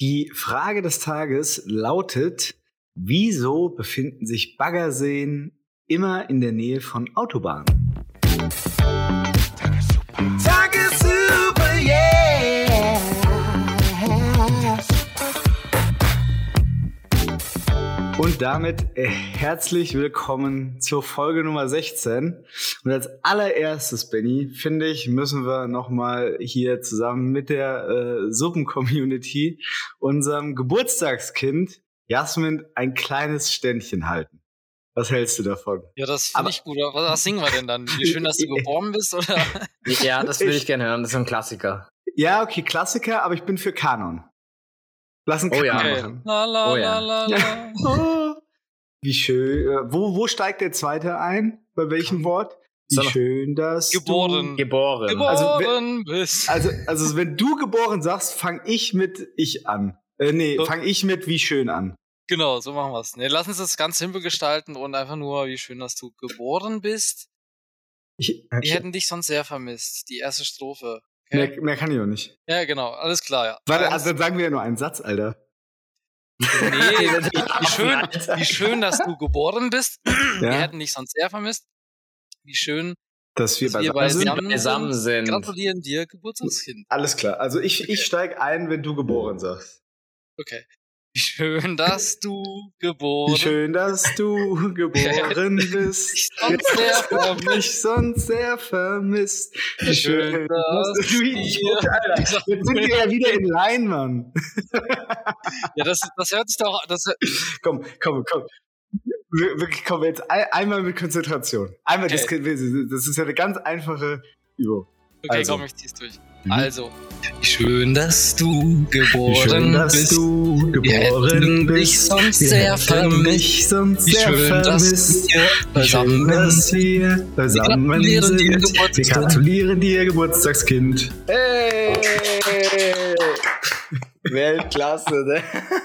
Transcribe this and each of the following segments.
Die Frage des Tages lautet, wieso befinden sich Baggerseen immer in der Nähe von Autobahnen? Und damit äh, herzlich willkommen zur Folge Nummer 16. Und als allererstes, Benny, finde ich, müssen wir nochmal hier zusammen mit der äh, Suppen-Community unserem Geburtstagskind Jasmin ein kleines Ständchen halten. Was hältst du davon? Ja, das finde ich gut. Was, was singen wir denn dann? Wie schön, dass du geboren bist, oder? Ja, das würde ich gerne hören. Das ist ein Klassiker. Ja, okay, Klassiker, aber ich bin für Kanon. Lass einen Oh ja. Machen. La, la, Oh ja. la, la, la. Oh, wie schön. Äh, Wo, wo steigt der zweite ein? Bei welchem Wort? Wie So. schön, dass Geboren. Geboren. Geboren Also, bist. Du, also, also wenn du geboren sagst, fang ich mit ich an. Äh, nee, So. fang ich mit wie schön an. Genau, so machen wir's. Nee, lass uns das ganz simpel gestalten und einfach nur, wie schön, dass du geboren bist. Ich, Wir hätten dich sonst sehr vermisst. Die erste Strophe. Okay? mehr, mehr kann ich auch nicht. Ja, genau. Alles klar, ja. Warte, Eins, also dann sagen wir ja nur einen Satz, Alter. nee, wie schön, wie schön, dass du geboren bist. Wir Ja, hätten dich sonst sehr vermisst. Wie schön, dass wir dass wir beisammen sind. beisammen, beisammen sind. Gratulieren dir, Geburtstagskind. Alles klar. Also ich, ich steig ein, wenn du geboren sagst. Okay. Wie schön, dass du geboren Wie schön, dass du geboren bist. Ich sonst sehr vermisst. mich sonst sehr vermisst. Wie Schön, schön, dass du dir- Alter, Jetzt sind wir ja wieder in Line, Mann. Ja, das, das hört sich doch. Das, Komm, komm, komm. Wir- Wirklich, komm, jetzt ein, einmal mit Konzentration. Einmal, das, Okay. das ist ja eine ganz einfache Übung. Okay, Also. komm, ich zieh's durch. Mhm. Also, schön, dass du geboren schön, dass bist. du Wir geboren dich bist. sonst Wir sehr vermisst. sonst Wie sehr schön, dass vermisst. wir schön, dass wir beisammen gratulieren dir, sind. Wir Geburtstagskind. gratulieren dir, Geburtstagskind. Hey! Weltklasse, ne?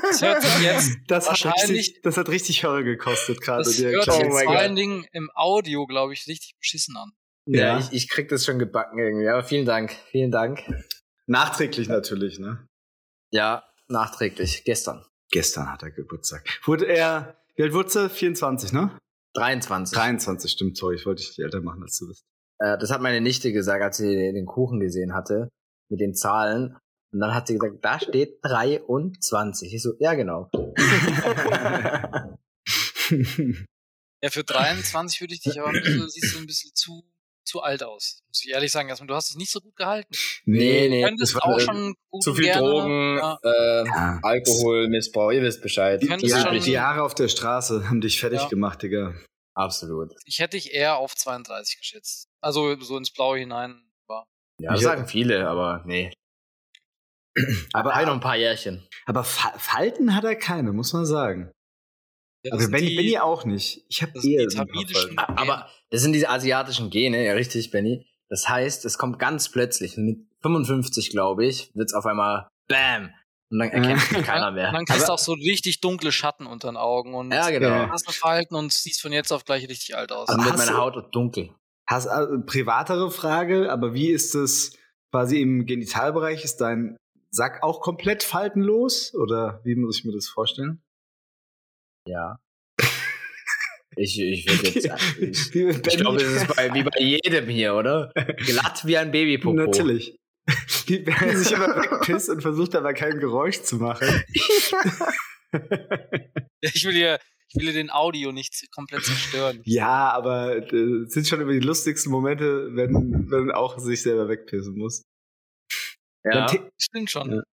Das hört sich jetzt, Das hat richtig, das hat richtig Hörer gekostet gerade. das hört sich Oh mein vor allen Dingen im Audio, glaube ich, richtig beschissen an. Ja, Ja, ich, ich krieg das schon gebacken irgendwie. Aber vielen Dank. Vielen Dank. nachträglich natürlich, ne? Ja, nachträglich. Gestern. Gestern hat er Geburtstag. Wurde er, wie alt wurde er? 24, ne? 23. 23, stimmt, sorry, ich wollte dich älter machen, als du bist. Äh, das hat meine Nichte gesagt, als sie den Kuchen gesehen hatte. Mit den Zahlen. Und dann hat sie gesagt, da steht 23. Ich so, ja genau. Ja, für 23 würde ich dich aber ein bisschen, siehst du ein bisschen zu, zu alt aus. Muss ich ehrlich sagen, erstmal, du hast dich nicht so gut gehalten. Nee, Du nee. könntest das auch war, äh, schon gut Zu viel gerne, Drogen, Ja, äh, Ja. Alkoholmissbrauch, ihr wisst Bescheid. Die Die, die Jahre auf der Straße haben dich fertig Ja. gemacht, Digga. Absolut. ich hätte dich eher auf 32 geschätzt. Also so ins Blaue hinein war. Ja, Ich- das sagen viele, aber nee. Aber, Aber noch ein paar Jährchen. aber Fa Falten hat er keine, muss man sagen. Ja, sind Benny, auch nicht. Ich habe eher die so ein paar tamilischen- Falten. A- Aber das sind diese asiatischen Gene, ja richtig, Benny. Das heißt, es kommt ganz plötzlich. Mit 55, glaube ich, wird's auf einmal BAM! Und dann erkennt mich keiner Und mehr. dann kriegst du auch so richtig dunkle Schatten unter den Augen und Ja, genau. Ja. hast du Verhalten und siehst von jetzt auf gleich richtig alt aus. Dann Aber wird hast meine du- Haut dunkel. Hast also privatere Frage, aber wie ist es quasi im Genitalbereich? Ist dein Sack auch komplett faltenlos? Oder wie muss ich mir das vorstellen? Ja. Ich, ich würde jetzt. Ich, ich glaube, das ist bei, wie bei jedem hier, oder? Glatt wie ein Babypopo. Natürlich. Wie Benny sich immer wegpisst und versucht aber kein Geräusch zu machen. Ich will hier, ich will den Audio nicht komplett zerstören. Ja, aber äh, es sind schon immer die lustigsten Momente, wenn wenn auch sich selber wegpissen muss. Ja. Stimmt schon. Ja.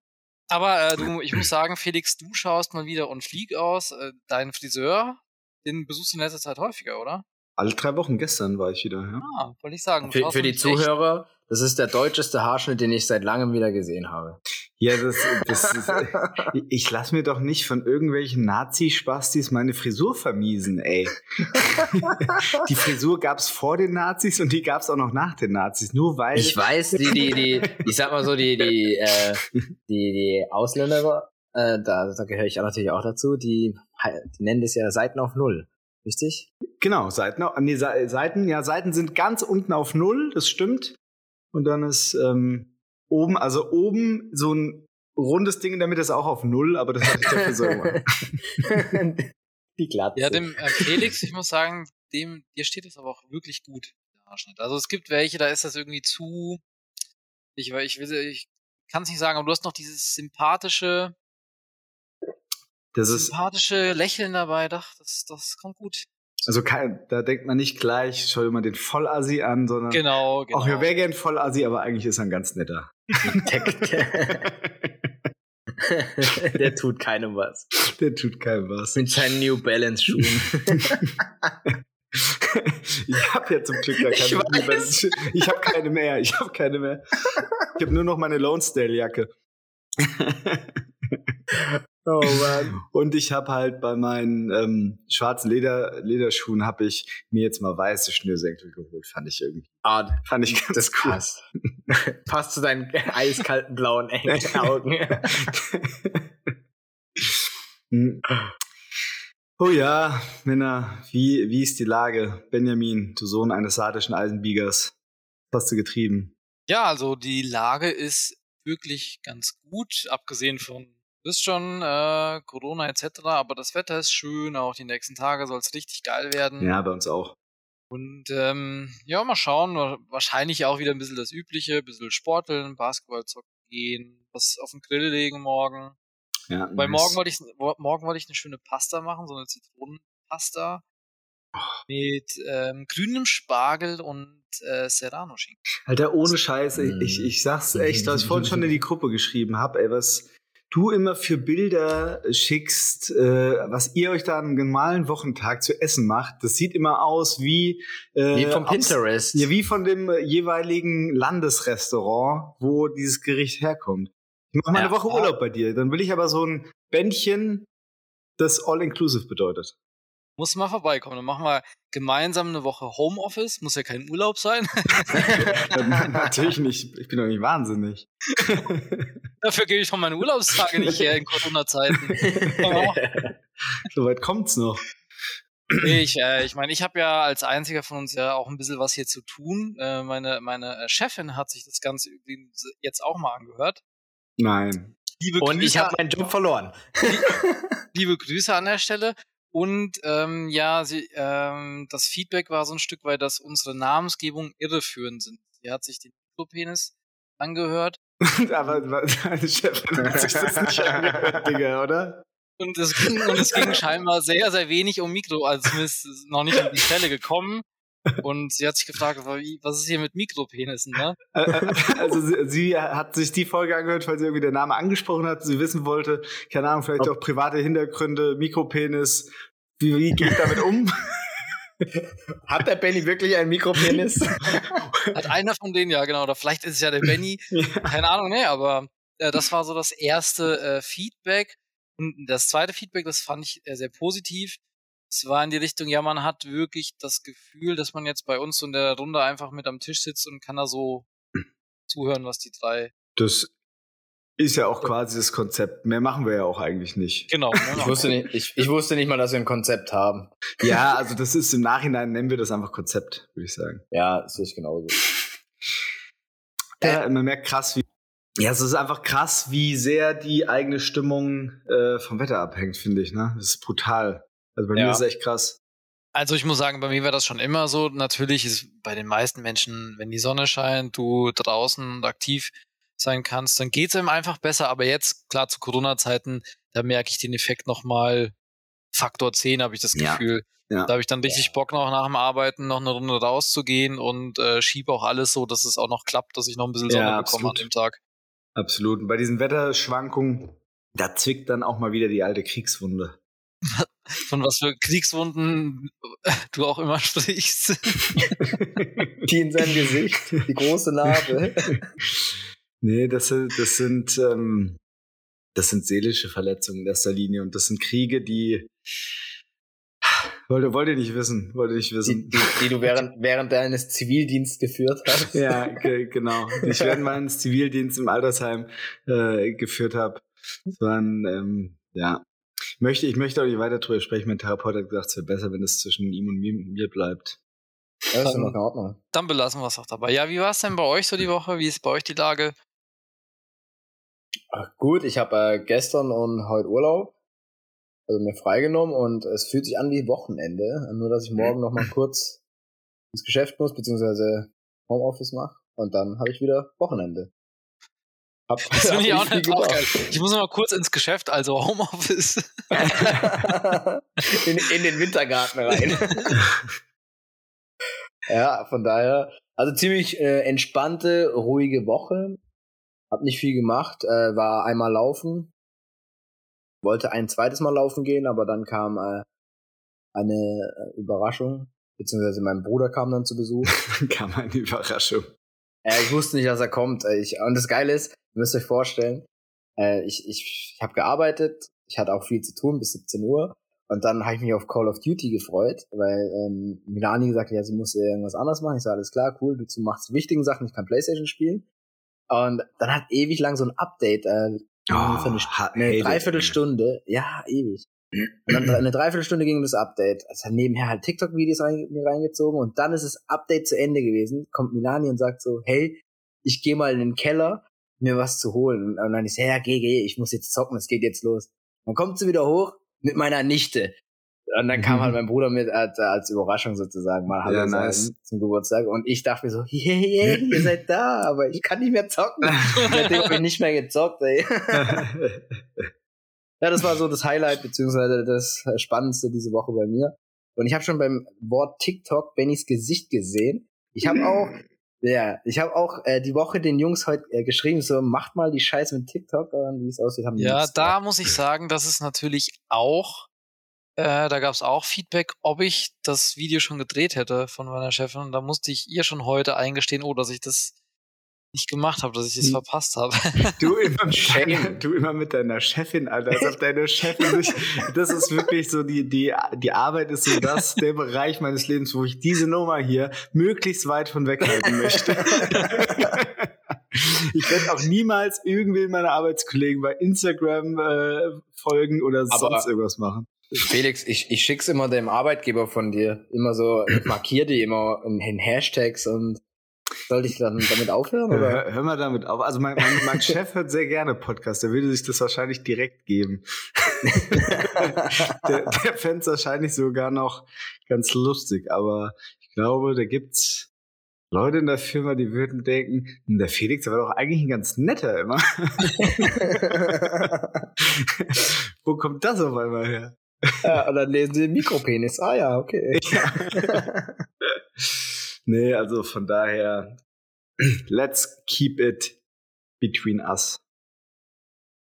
Aber äh, du, ich muss sagen, Felix, du schaust mal wieder und flieg aus. Äh, dein Friseur, den besuchst du in letzter Zeit häufiger, oder? Alle drei Wochen gestern war ich wieder. Ja. Ah, wollte ich sagen. Für, für die nämlich echt- Zuhörer, das ist der deutscheste Haarschnitt, den ich seit langem wieder gesehen habe. Ja, das, das ist, ich lass mir doch nicht von irgendwelchen Nazi-Spastis meine Frisur vermiesen, ey. die Frisur gab's vor den Nazis und die gab's auch noch nach den Nazis. Nur weil. Ich weiß, die, die, die, ich sag mal so, die, die, äh, die, die Ausländer, äh, da, da gehöre ich auch natürlich auch dazu, die, die nennen das ja Seiten auf Null. Richtig? Genau, Seiten, nee, Se- Seiten, ja, Seiten sind ganz unten auf Null, das stimmt. Und dann ist ähm, oben, also oben so ein rundes Ding in der Mitte ist auch auf Null, aber das hatte ich dafür so gemacht. Die Glatze. Ja, dem äh, Felix, ich muss sagen, dem, dir steht das aber auch wirklich gut, der Haarschnitt. Also es gibt welche, da ist das irgendwie zu, ich, ich will, ich kann es nicht sagen, aber du hast noch dieses sympathische, Das ist, sympathische Lächeln dabei, doch, das, das kommt gut. also kein, da denkt man nicht gleich, schau dir mal den Vollassi an, sondern Genau, genau. auch wir wäre gern Vollassi, aber eigentlich ist er ein ganz netter. Der tut keinem was. Der tut keinem was. Mit seinen New Balance Schuhen. ich habe ja zum Glück gar Ich keine weiß. mehr. Ich habe keine mehr. Ich habe keine mehr. Ich habe nur noch meine Lonesdale-Jacke. Oh Mann. Und ich habe halt bei meinen ähm, schwarzen Leder, Lederschuhen habe ich mir jetzt mal weiße Schnürsenkel geholt. Fand ich irgendwie. Ah, Fand ich ganz das ist cool. krass. Passt zu deinen eiskalten blauen engen Augen. Hm. oh ja, Männer, wie, wie ist die Lage? Benjamin, du Sohn eines sardischen Eisenbiegers. Was hast du getrieben? Ja, also die Lage ist wirklich ganz gut, abgesehen von, du wisst schon, äh, Corona etc., aber das Wetter ist schön, auch die nächsten Tage soll es richtig geil werden. Ja, bei uns auch. Und ähm, ja, mal schauen, wa- wahrscheinlich auch wieder ein bisschen das Übliche, ein bisschen sporteln, Basketball zocken gehen, was auf den Grill legen morgen. Ja, Weil nice. morgen wollte ich morgen wollte ich eine schöne Pasta machen, so eine Zitronenpasta mit ähm, grünem Spargel und äh, Serrano-Schinken. Alter, ohne Scheiß, ich, ich, ich sag's echt, was ich vorhin schon in die Gruppe geschrieben hab, ey, was du immer für Bilder schickst, äh, was ihr euch da an einem normalen Wochentag zu essen macht, das sieht immer aus wie, äh, Wie vom aus- Pinterest. Ja, wie von dem äh, jeweiligen Landesrestaurant, wo dieses Gericht herkommt. Ich mach mal eine Ja. Woche Urlaub bei dir, dann will ich aber so ein Bändchen, das all-inclusive bedeutet. Muss mal vorbeikommen. Dann machen wir gemeinsam eine Woche Homeoffice. Muss ja kein Urlaub sein. Natürlich nicht, ich bin doch nicht wahnsinnig. Dafür gebe ich von meine Urlaubstage nicht her in Corona-Zeiten. Ja. Soweit kommt's noch. Ich äh, ich meine, ich habe ja als einziger von uns ja auch ein bisschen was hier zu tun. Äh, meine, meine äh, Chefin hat sich das Ganze übrigens jetzt auch mal angehört. Nein. Liebe Und ich Grüße, habe meinen Job verloren. liebe Grüße an der Stelle. Und ähm, ja, sie, ähm, das Feedback war so ein Stück weit, dass unsere Namensgebungen irreführend sind. Sie hat sich den Mikropenis angehört Aber deine Chefin hat sich das nicht angehört, Digga, oder? und es ging, und es ging scheinbar sehr, sehr wenig um Mikro, also zumindest ist noch nicht um die Stelle gekommen. Und sie hat sich gefragt, was ist hier mit Mikropenissen, ne? Also sie, sie hat sich die Folge angehört, weil sie irgendwie der Name angesprochen hat. Sie wissen wollte, keine Ahnung, vielleicht auch private Hintergründe, Mikropenis. Wie, wie gehe ich damit um? Hat der Benny wirklich einen Mikropenis? Hat einer von denen, ja genau, oder vielleicht ist es ja der Benny, keine Ahnung, nee, aber äh, das war so das erste äh, Feedback. Und das zweite Feedback, das fand ich äh, sehr positiv. Es war in die Richtung, ja, man hat wirklich das Gefühl, dass man jetzt bei uns so in der Runde einfach mit am Tisch sitzt und kann da so zuhören, was die drei. Das ist ja auch quasi das Konzept. Mehr machen wir ja auch eigentlich nicht. Genau. Ich wusste, nicht, ich, ich wusste nicht mal, dass wir ein Konzept haben. Ja, also das ist im Nachhinein, nennen wir das einfach Konzept, würde ich sagen. Ja, sehe ich genauso. Ja, man merkt krass, wie. Ja, es ist einfach krass, wie sehr die eigene Stimmung äh, vom Wetter abhängt, finde ich. Ne? Das ist brutal. Also bei Ja. mir ist es echt krass. Also ich muss sagen, bei mir war das schon immer so. Natürlich ist bei den meisten Menschen, wenn die Sonne scheint, du draußen und aktiv sein kannst, dann geht's einem einfach besser. Aber jetzt, klar, zu Corona-Zeiten, da merke ich den Effekt nochmal Faktor 10, habe ich das Ja. Gefühl. Ja. Da habe ich dann richtig Bock, noch nach dem Arbeiten noch eine Runde rauszugehen und äh, schiebe auch alles so, dass es auch noch klappt, dass ich noch ein bisschen Sonne Ja, bekomme an dem Tag. Absolut. Und bei diesen Wetterschwankungen, da zwickt dann auch mal wieder die alte Kriegswunde. Von was für Kriegswunden du auch immer sprichst. Die in seinem Gesicht, die große Narbe. nee, das sind, das sind, ähm, das sind seelische Verletzungen in erster Linie und das sind Kriege, die wollte, wollt ihr nicht wissen, wollt ihr nicht Die, wissen. die, die du während, während deines Zivildienstes geführt hast. Ja, ge genau. Ich während meines Zivildienst im Altersheim äh, geführt habe. Das waren, ähm, ja. Ich möchte, ich möchte auch nicht weiter drüber sprechen. Mein Therapeut hat gesagt, es wäre besser, wenn es zwischen ihm und mir, mir bleibt. Das ist noch in Ordnung. Dann belassen wir es auch dabei. Ja, wie war es denn bei euch so die Woche? Wie ist bei euch die Lage? Ach, gut, ich habe äh, gestern und heute Urlaub, also mir freigenommen und es fühlt sich an wie Wochenende. Nur dass ich morgen noch mal kurz ins Geschäft muss, beziehungsweise Homeoffice mache und dann habe ich wieder Wochenende. Hab, das finde ich auch nicht auch geil. Ich muss noch mal kurz ins Geschäft, also Homeoffice. in, in den Wintergarten rein. ja, von daher, also ziemlich äh, entspannte, ruhige Woche. Hab nicht viel gemacht, äh, war einmal laufen. Wollte ein zweites Mal laufen gehen, aber dann kam äh, eine äh, Überraschung, beziehungsweise mein Bruder kam dann zu Besuch. kam eine Überraschung. Äh, ich wusste nicht, dass er kommt. Ich, und das Geile ist, müsst euch vorstellen, äh, ich, ich, ich habe gearbeitet, ich hatte auch viel zu tun bis 17 Uhr. Und dann habe ich mich auf Call of Duty gefreut, weil ähm, Milani gesagt hat, ja, sie muss irgendwas anderes machen. Ich sage, alles klar, cool, du machst die wichtigen Sachen, ich kann Playstation spielen. Und dann hat ewig lang so ein Update, äh, oh, für eine, eine Dreiviertelstunde, ja, ewig. Und dann eine Dreiviertelstunde ging das Update. Also nebenher halt TikTok-Videos rein, mir reingezogen und dann ist das Update zu Ende gewesen. Kommt Milani und sagt so, hey, ich gehe mal in den Keller, mir was zu holen. Und dann ich so, ja, geh, geh, ich muss jetzt zocken, es geht jetzt los. Dann kommt sie wieder hoch mit meiner Nichte. Und dann kam halt mein Bruder mit als, als Überraschung sozusagen mal Hallo ja, nice. zum Geburtstag. Und ich dachte mir so, yeah, yeah, ihr seid da, aber ich kann nicht mehr zocken. Seitdem habe ich nicht mehr gezockt, ey. ja, das war so das Highlight, beziehungsweise das Spannendste diese Woche bei mir. Und ich habe schon beim Wort TikTok Bennys Gesicht gesehen. Ich habe auch, ja, ich habe auch äh, die Woche den Jungs heute äh, geschrieben, so macht mal die Scheiße mit TikTok, wie es aussieht. Haben ja, da muss ich sagen, das ist natürlich auch äh, da gab es auch Feedback, ob ich das Video schon gedreht hätte von meiner Chefin. Und da musste ich ihr schon heute eingestehen, oh, dass ich das nicht gemacht habe, dass ich es hm. verpasst habe. Du immer, mit, du immer mit deiner Chefin, Alter. Als ob deine Chefin sich, das ist wirklich so, die, die, die Arbeit ist so das, der Bereich meines Lebens, wo ich diese Nummer hier möglichst weit von weghalten möchte. ich werde auch niemals irgendwie meine Arbeitskollegen bei Instagram äh, folgen oder Aber sonst irgendwas machen. Felix, ich, ich schick's immer dem Arbeitgeber von dir. Immer so, markier die immer in Hashtags und sollte ich dann damit aufhören? Oder? Hör, hör mal damit auf. Also mein, mein, mein Chef hört sehr gerne Podcasts. Der würde sich das wahrscheinlich direkt geben. der der fände es wahrscheinlich sogar noch ganz lustig. Aber ich glaube, da gibt's Leute in der Firma, die würden denken, hm, der Felix, der war doch eigentlich ein ganz netter immer. Wo kommt das auf einmal her? Ja, und dann lesen sie den Mikropenis. Ah ja, okay. Ja. Nee, also von daher, let's keep it between us.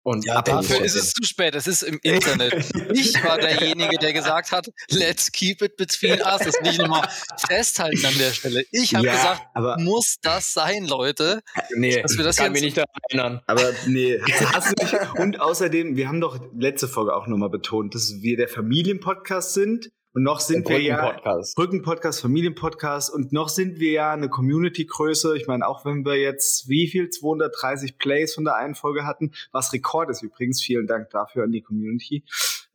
Und ja, dafür ist es zu spät. Es ist im Internet. ich war derjenige, der gesagt hat, let's keep it between us. Das nicht nochmal festhalten an der Stelle. Ich habe ja, gesagt, aber muss das sein, Leute? Nee, dass wir das kann mich nicht daran erinnern. Aber nee, hast du nicht. Und außerdem, wir haben doch letzte Folge auch nochmal betont, dass wir der Familienpodcast sind und noch sind wir ja Brückenpodcast, Familienpodcast und noch sind wir ja eine Community-Größe. Ich meine, auch wenn wir jetzt wie viel 230 Plays von der einen Folge hatten, was Rekord ist übrigens. Vielen Dank dafür an die Community.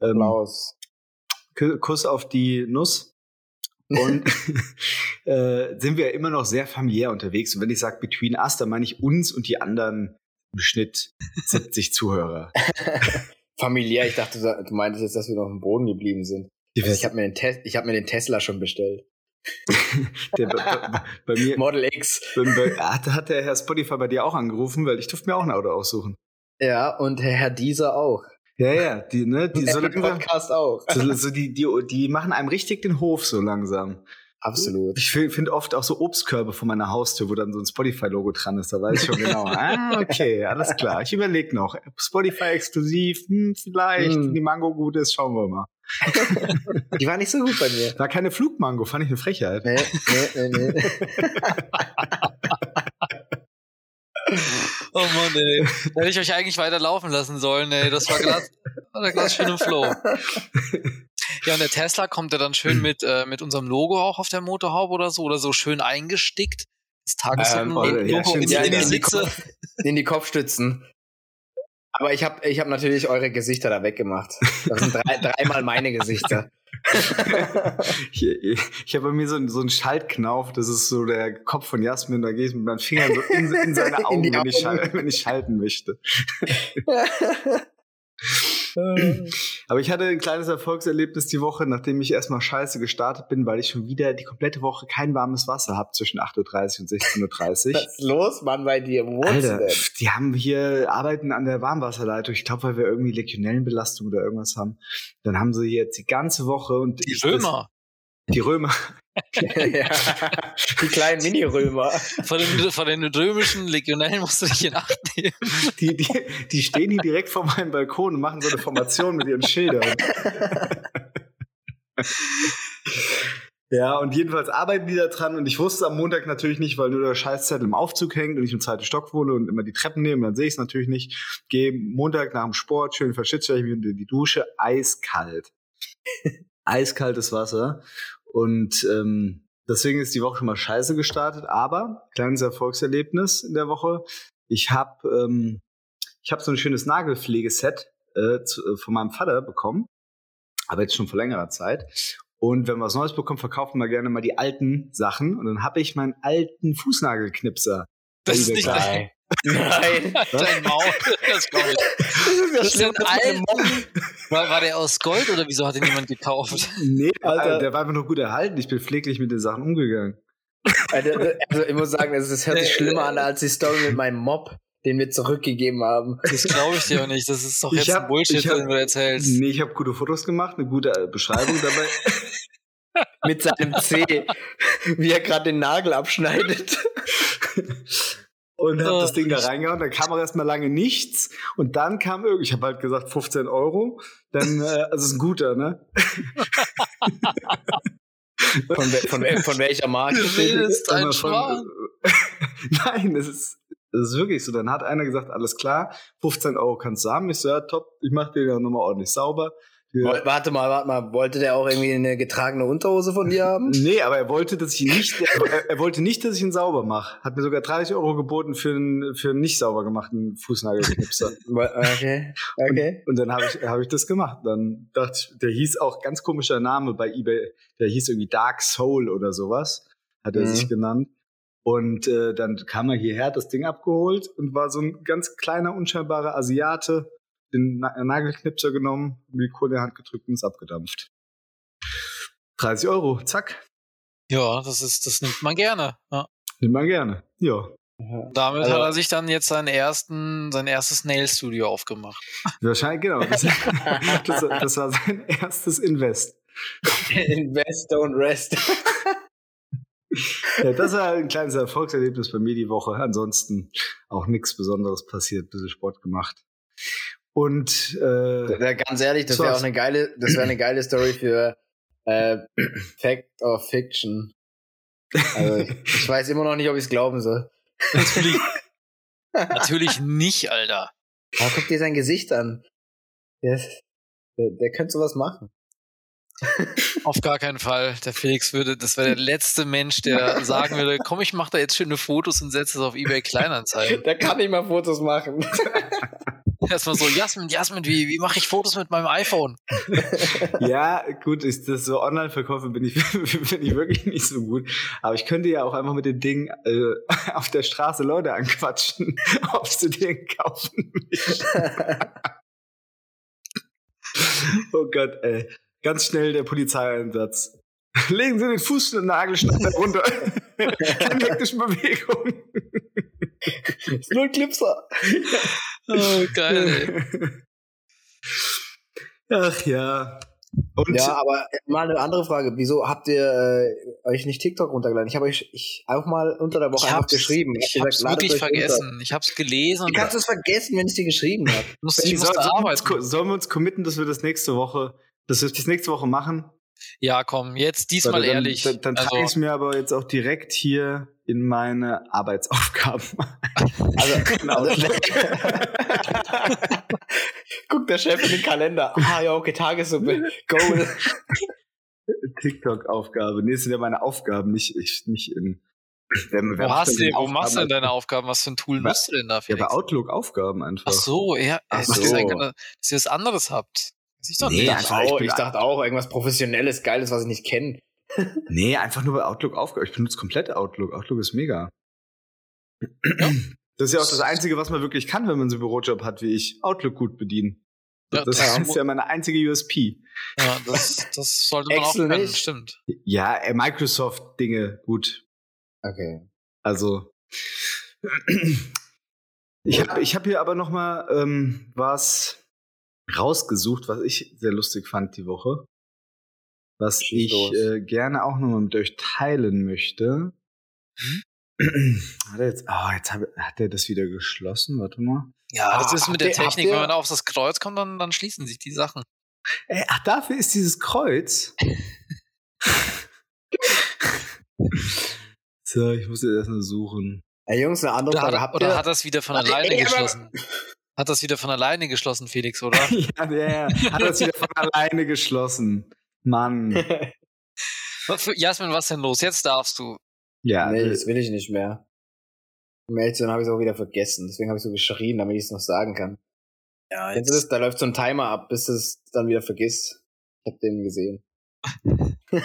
Ähm, Kuss auf die Nuss. Und äh, sind wir ja immer noch sehr familiär unterwegs. Und wenn ich sage Between Us, dann meine ich uns und die anderen im Schnitt 70 Zuhörer. familiär, ich dachte, du meintest jetzt, dass wir noch im Boden geblieben sind. Also ich habe mir, den hab mir den Tesla schon bestellt. der, bei, bei, mir, Model X. Bei, hat, hat der Herr Spotify bei dir auch angerufen, weil ich durfte mir auch ein Auto aussuchen. Ja, und Herr Dieser auch. Ja, ja, die, ne, die so langsam, Podcast auch. So, so die, die, die machen einem richtig den Hof so langsam. Absolut. Ich finde oft auch so Obstkörbe vor meiner Haustür, wo dann so ein Spotify-Logo dran ist. Da weiß ich schon genau. ah, okay, alles klar. Ich überlege noch. Spotify exklusiv, hm, vielleicht. Hm. Wenn die Mango gut ist, schauen wir mal. die war nicht so gut bei mir. War keine Flugmango, fand ich eine Frechheit. Nee, nee, nee, nee. oh Mann, ey. Da hätte ich euch eigentlich weiter laufen lassen sollen, ey. Das war gerade ganz schön im Flow. Ja, und der Tesla kommt ja dann schön mit, äh, mit unserem Logo auch auf der Motorhaube oder so, oder so schön eingestickt. Das Tageslogo ähm, in, ja, in, in, die Sitze. In die Kopfstützen. Aber ich habe ich hab natürlich eure Gesichter da weggemacht. Das sind drei, dreimal meine Gesichter. ich ich habe bei mir so, so einen Schaltknauf, das ist so der Kopf von Jasmin, da gehe ich mit meinen Fingern so in, in seine Augen, in wenn, ich, wenn ich schalten möchte. Aber ich hatte ein kleines Erfolgserlebnis die Woche, nachdem ich erstmal scheiße gestartet bin, weil ich schon wieder die komplette Woche kein warmes Wasser habe zwischen 8.30 Uhr und 16.30 Uhr. Was ist los, Mann, bei dir? Wo Alter, denn? die haben hier, arbeiten an der Warmwasserleitung. Ich glaube, weil wir irgendwie Legionellenbelastung oder irgendwas haben. Dann haben sie jetzt die ganze Woche und die Römer. Die Römer. ja, die kleinen Mini-Römer. Von den, von den römischen Legionellen musst du dich in Acht nehmen. Die, die, die stehen hier direkt vor meinem Balkon und machen so eine Formation mit ihren Schildern. Ja, und jedenfalls arbeiten die da dran und ich wusste am Montag natürlich nicht, weil nur der Scheißzettel im Aufzug hängt und ich im zweiten Stock wohne und immer die Treppen nehme, dann sehe ich es natürlich nicht. Gehe Montag nach dem Sport, schön verschütze ich mich unter die Dusche, eiskalt. Eiskaltes Wasser. Und ähm, deswegen ist die Woche schon mal scheiße gestartet, aber kleines Erfolgserlebnis in der Woche. Ich habe ähm, ich hab so ein schönes Nagelpflegeset äh, zu, äh, von meinem Vater bekommen, aber jetzt schon vor längerer Zeit. Und wenn man was Neues bekommt, verkaufen wir gerne mal die alten Sachen. Und dann habe ich meinen alten Fußnagelknipser. Das ist nicht geil. Nein. Dein Maul, das glaube ich. Das ist ja schlimm. War, war der aus Gold oder wieso hat ihn jemand gekauft? Nee, Alter, der war einfach nur gut erhalten. Ich bin pfleglich mit den Sachen umgegangen. Also, also ich muss sagen, es hört sich schlimmer an als die Story mit meinem Mob den wir zurückgegeben haben. Das glaube ich dir auch nicht. Das ist doch jetzt hab, ein Bullshit, hab, den du erzählst. Nee, ich habe gute Fotos gemacht, eine gute äh, Beschreibung dabei. Mit seinem C, wie er gerade den Nagel abschneidet und habe oh, das Ding da reingehauen. Dann kam auch erstmal lange nichts und dann kam irgendwie, ich habe halt gesagt 15 Euro. Dann, äh, also ist ein guter, ne? von, von, von, welcher Marke? Du willst ein von, Nein, es ist, es ist wirklich so. Dann hat einer gesagt, alles klar, 15 Euro kannst du haben. Ich so, ja, top, ich mach dir ja nochmal ordentlich sauber. Ja. Warte mal, warte mal, wollte der auch irgendwie eine getragene Unterhose von dir haben? nee, aber er wollte, dass ich ihn nicht, er, er, wollte nicht, dass ich ihn sauber mache. Hat mir sogar 30 Euro geboten für einen, für einen nicht sauber gemachten Fußnagelknipser. okay, okay. Und, und dann habe ich, hab ich das gemacht. Dann dachte ich, der hieß auch ganz komischer Name bei eBay, der hieß irgendwie Dark Soul oder sowas, hat er mhm. sich genannt. Und äh, dann kam er hierher, hat das Ding abgeholt und war so ein ganz kleiner, unscheinbarer Asiate, den Nagelknipser genommen, die Kohle in die Hand gedrückt und ist abgedampft. 30 Euro, zack. Ja, das ist, das nimmt man gerne. Ja. Nimmt man gerne, ja. Damit also, hat er sich dann jetzt seinen ersten, sein erstes Nail Studio aufgemacht. Wahrscheinlich, genau. Das, das, das war sein erstes Invest. Invest, don't rest. ja, das war ein kleines Erfolgserlebnis bei mir die Woche. Ansonsten auch nichts Besonderes passiert, bisschen Sport gemacht. Und äh, ganz ehrlich, das wäre auch eine geile, das wäre eine geile Story für äh, Fact or Fiction. Also ich, ich weiß immer noch nicht, ob ich es glauben soll. Natürlich, natürlich nicht, Alter. Aber guck dir sein Gesicht an. Der, der, der könnte sowas machen. Auf gar keinen Fall. Der Felix würde, das wäre der letzte Mensch, der sagen würde, komm, ich mache da jetzt schöne Fotos und setze es auf eBay Kleinanzeigen. Der kann nicht mal Fotos machen. Erstmal so, Jasmin, Jasmin, wie, wie mache ich Fotos mit meinem iPhone? ja, gut, ist das so Online-Verkäufe bin ich, bin ich wirklich nicht so gut. Aber ich könnte ja auch einfach mit dem Ding äh, auf der Straße Leute anquatschen, ob sie den kaufen. oh Gott, ey. Ganz schnell der Polizeieinsatz. Legen Sie den Fuß in den Nagelschneider runter. Keine hektischen Bewegungen. ist nur ein Clipser. Oh, geil. Ach ja. Und ja, aber mal eine andere Frage. Wieso habt ihr äh, euch nicht TikTok runtergeladen? Ich habe euch ich auch mal unter der Woche einfach geschrieben. Ich, ich hab's wirklich vergessen. Runter. Ich hab's gelesen. Du kannst es vergessen, wenn ich dir geschrieben habe. Sollen, sollen wir uns committen, dass wir das nächste Woche, dass wir das nächste Woche machen? Ja, komm, jetzt diesmal dann, ehrlich. Dann, dann, also, trage ich mir aber jetzt auch direkt hier in meine Arbeitsaufgaben. Also, genau. Also, Guck der Chef in den Kalender. Ah ja, okay, Tagessuppe. Goal. TikTok-Aufgabe. Nee, das sind ja meine Aufgaben, nicht, ich, nicht in Wenn, Wo, hast du, wo machst du denn deine Aufgaben? Was für ein Tool nutzt du denn da? Ja, bei Outlook Aufgaben einfach. Ach so, ja. Ach so. so. Dass ihr was anderes habt. Ich doch Nee, einfach- Oh, ich ich dachte auch, irgendwas Professionelles, Geiles, was ich nicht kenne. Nee, einfach nur bei Outlook Aufgaben. Ich benutze komplett Outlook. Outlook ist mega. Das ist ja auch das Einzige, was man wirklich kann, wenn man so einen Bürojob hat wie ich. Outlook gut bedienen. Ja, das das- ist ja meine einzige USP. Ja, das, das sollte man Excel auch können, nicht. stimmt. Ja, äh, Microsoft-Dinge, gut. Okay. Also. Ich habe ich hab hier aber noch mal ähm, was rausgesucht, was ich sehr lustig fand die Woche. Was Schieß ich äh, gerne auch noch mit euch teilen möchte. Hat er jetzt, oh, jetzt hab, hat er das wieder geschlossen? Warte mal. Ja, das Ah, ist mit der Technik. ihr- Wenn man auf das Kreuz kommt, dann, dann schließen sich die Sachen. Ey, ach, dafür ist dieses Kreuz. so, ich muss jetzt erstmal suchen. Ey, Jungs, eine andere Oder, Frage. oder ihr, hat das wieder von alleine geschlossen? Hat das wieder von alleine geschlossen, Felix, oder? ja, ja, ja. Hat das wieder von alleine geschlossen. Mann. Jasmin, was denn los? Jetzt darfst du. Ja, nee, das will ich nicht mehr. Um ehrlich zu sein, habe ich es auch wieder vergessen. Deswegen habe ich so geschrien, damit ich es noch sagen kann. Ja, Kennst du das? Da läuft so ein Timer ab, bis du es dann wieder vergisst. Ich hab den gesehen. Hast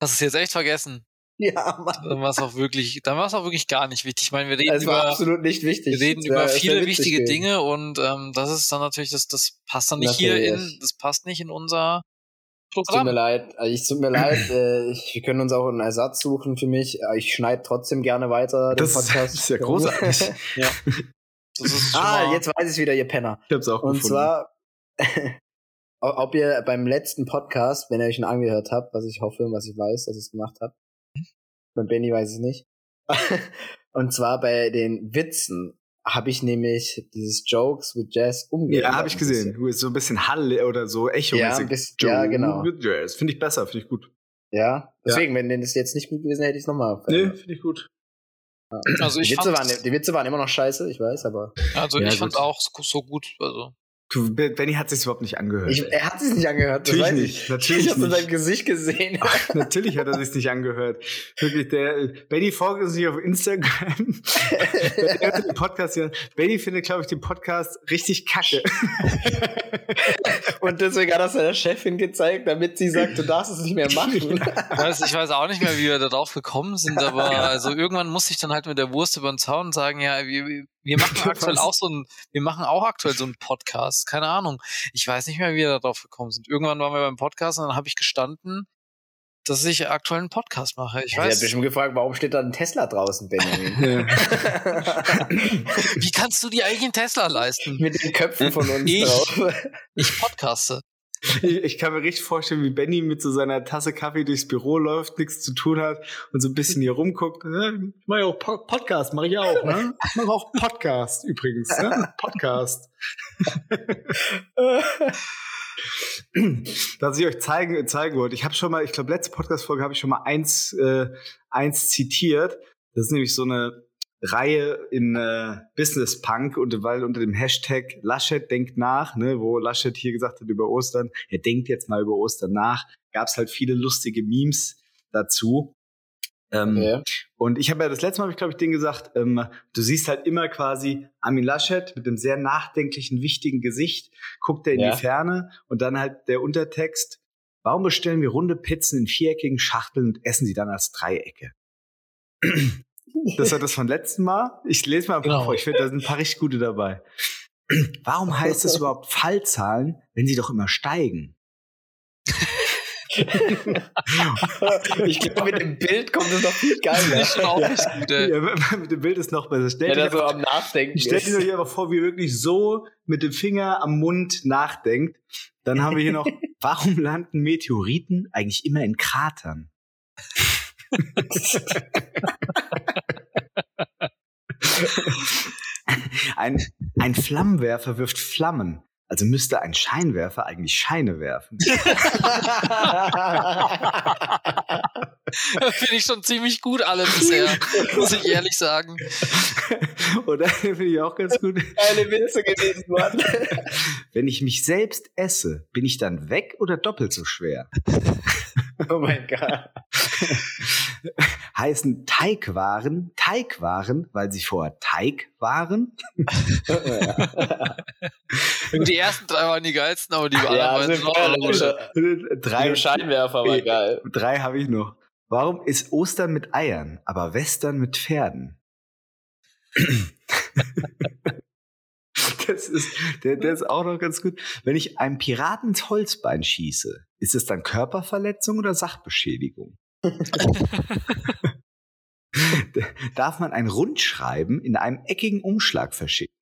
du es jetzt echt vergessen? ja, Mann. Dann war es auch wirklich, dann war es auch wirklich gar nicht wichtig. Ich meine, wir reden Es war über, absolut nicht wichtig. wir reden wär- über viele wichtige gewesen. Dinge und ähm, das ist dann natürlich, das, das passt dann nicht hier Natürlich. in, das passt nicht in unser Es tut mir Programm. leid. Also, Ich tut mir leid. Äh, ich, wir können uns auch einen Ersatz suchen für mich. Äh, Ich schneide trotzdem gerne weiter den Das ist- Podcast. das ist ja großartig. Das ist schon ah, mal- jetzt weiß ich wieder, ihr Penner. ich hab's auch Und gefunden. zwar, ob ihr beim letzten Podcast, wenn ihr euch ihn angehört habt, was ich hoffe und was ich weiß, dass ich es gemacht habe. Beim Benny weiß ich nicht. und zwar bei den Witzen habe ich nämlich dieses Jokes with Jazz umgeändert. ja, habe ich gesehen. Du ist so ein bisschen Hall oder so Echo-mäßig. Ja, bisschen- ja, genau. Das finde ich besser, finde ich gut. Ja, deswegen, wenn denn das jetzt nicht gut gewesen wäre, hätte ich es nochmal. Nee, finde ich gut. Also ich die, Witze fand, waren, die Witze waren immer noch scheiße, ich weiß, aber also Ja, ich fand gut. auch so, so gut. Also Du, Benny hat sich überhaupt nicht angehört. ich, er hat es nicht angehört. das Natürlich weiß nicht, Ich, natürlich ich habe nicht. sein Gesicht gesehen. Natürlich hat er sich nicht angehört. Wirklich, der Benny folgt uns nicht auf Instagram. hört den Podcast ja. Benny findet, glaube ich, den Podcast richtig kacke. Und deswegen hat er seiner Chefin gezeigt, damit sie sagt, du darfst es nicht mehr machen. ich weiß, ich weiß auch nicht mehr, wie wir da drauf gekommen sind, aber also irgendwann musste ich dann halt mit der Wurst über den Zaun sagen, ja, wir, wir machen aktuell auch so ein, wir machen auch aktuell so einen Podcast. Keine Ahnung. Ich weiß nicht mehr, wie wir da drauf gekommen sind. Irgendwann waren wir beim Podcast und dann habe ich gestanden, dass ich aktuell einen Podcast mache. Ich Er hat weiß. bestimmt gefragt, warum steht da ein Tesla draußen, Benjamin? Wie kannst du dir eigentlich einen Tesla leisten? Mit den Köpfen von uns Ich- drauf. Ich podcaste. Ich, ich kann mir richtig vorstellen, wie Benny mit so seiner Tasse Kaffee durchs Büro läuft, nichts zu tun hat und so ein bisschen hier rumguckt. Ich mache ja auch Po- Podcast, mache ich auch, ne? Ich mache auch Podcast übrigens, ne? Podcast. dass ich euch zeigen, zeigen wollte. Ich habe schon mal, ich glaube, letzte Podcast-Folge habe ich schon mal eins, äh, eins zitiert. Das ist nämlich so eine Reihe in äh, Business Punk und weil unter dem Hashtag Laschet denkt nach, ne, wo Laschet hier gesagt hat über Ostern, er denkt jetzt mal über Ostern nach, gab es halt viele lustige Memes dazu. Ähm, Okay. und ich habe ja das letzte Mal, habe ich glaube ich, den gesagt, ähm, du siehst halt immer quasi Armin Laschet mit einem sehr nachdenklichen, wichtigen Gesicht, guckt er in Ja. die Ferne und dann halt der Untertext, warum bestellen wir runde Pizzen in viereckigen Schachteln und essen sie dann als Dreiecke? Das war das von letzten Mal. Ich lese mal ein paar Genau. vor. Ich finde, da sind ein paar richtig gute dabei. Warum heißt es überhaupt Fallzahlen, wenn sie doch immer steigen? ich glaube, mit dem Bild kommt es noch viel geiler. Ich auch nicht gut. Ja, mit dem Bild ist noch besser. Stellt Wenn er so am Nachdenken Stellt ist. euch einfach vor, wie ihr wirklich so mit dem Finger am Mund nachdenkt. Dann haben wir hier noch, warum landen Meteoriten eigentlich immer in Kratern? Ein, ein Flammenwerfer wirft Flammen. Also müsste ein Scheinwerfer eigentlich Scheine werfen. Finde ich schon ziemlich gut alle bisher, muss ich ehrlich sagen. Oder finde ich auch ganz gut. Geile Witze gewesen, Mann. Wenn ich mich selbst esse, bin ich dann weg oder doppelt so schwer? Oh mein Gott. heißen Teigwaren Teigwaren, weil sie vorher Teig waren? die ersten drei waren die geilsten, aber die Ja, anderen sind waren. Drei Scheinwerfer war geil. Drei habe ich noch. Warum ist Ostern mit Eiern, aber Western mit Pferden? das ist, der, der ist auch noch ganz gut. Wenn ich einem Piraten ins Holzbein schieße, ist es dann Körperverletzung oder Sachbeschädigung? Darf man ein Rundschreiben in einem eckigen Umschlag verschicken?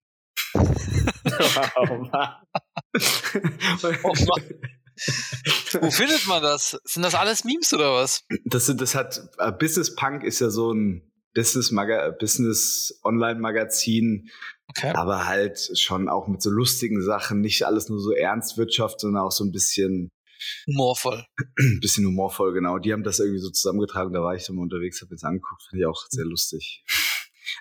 oh Mann. Oh Mann. Wo findet man das? Sind das alles Memes oder was? Das, das hat äh, Business Punk ist ja so ein Business Maga Business Online Magazin, Okay. aber halt schon auch mit so lustigen Sachen, nicht alles nur so Ernstwirtschaft, sondern auch so ein bisschen Humorvoll. ein bisschen humorvoll, genau. Die haben das irgendwie so zusammengetragen, da war ich dann mal unterwegs, habe jetzt angeguckt, finde ich auch sehr lustig.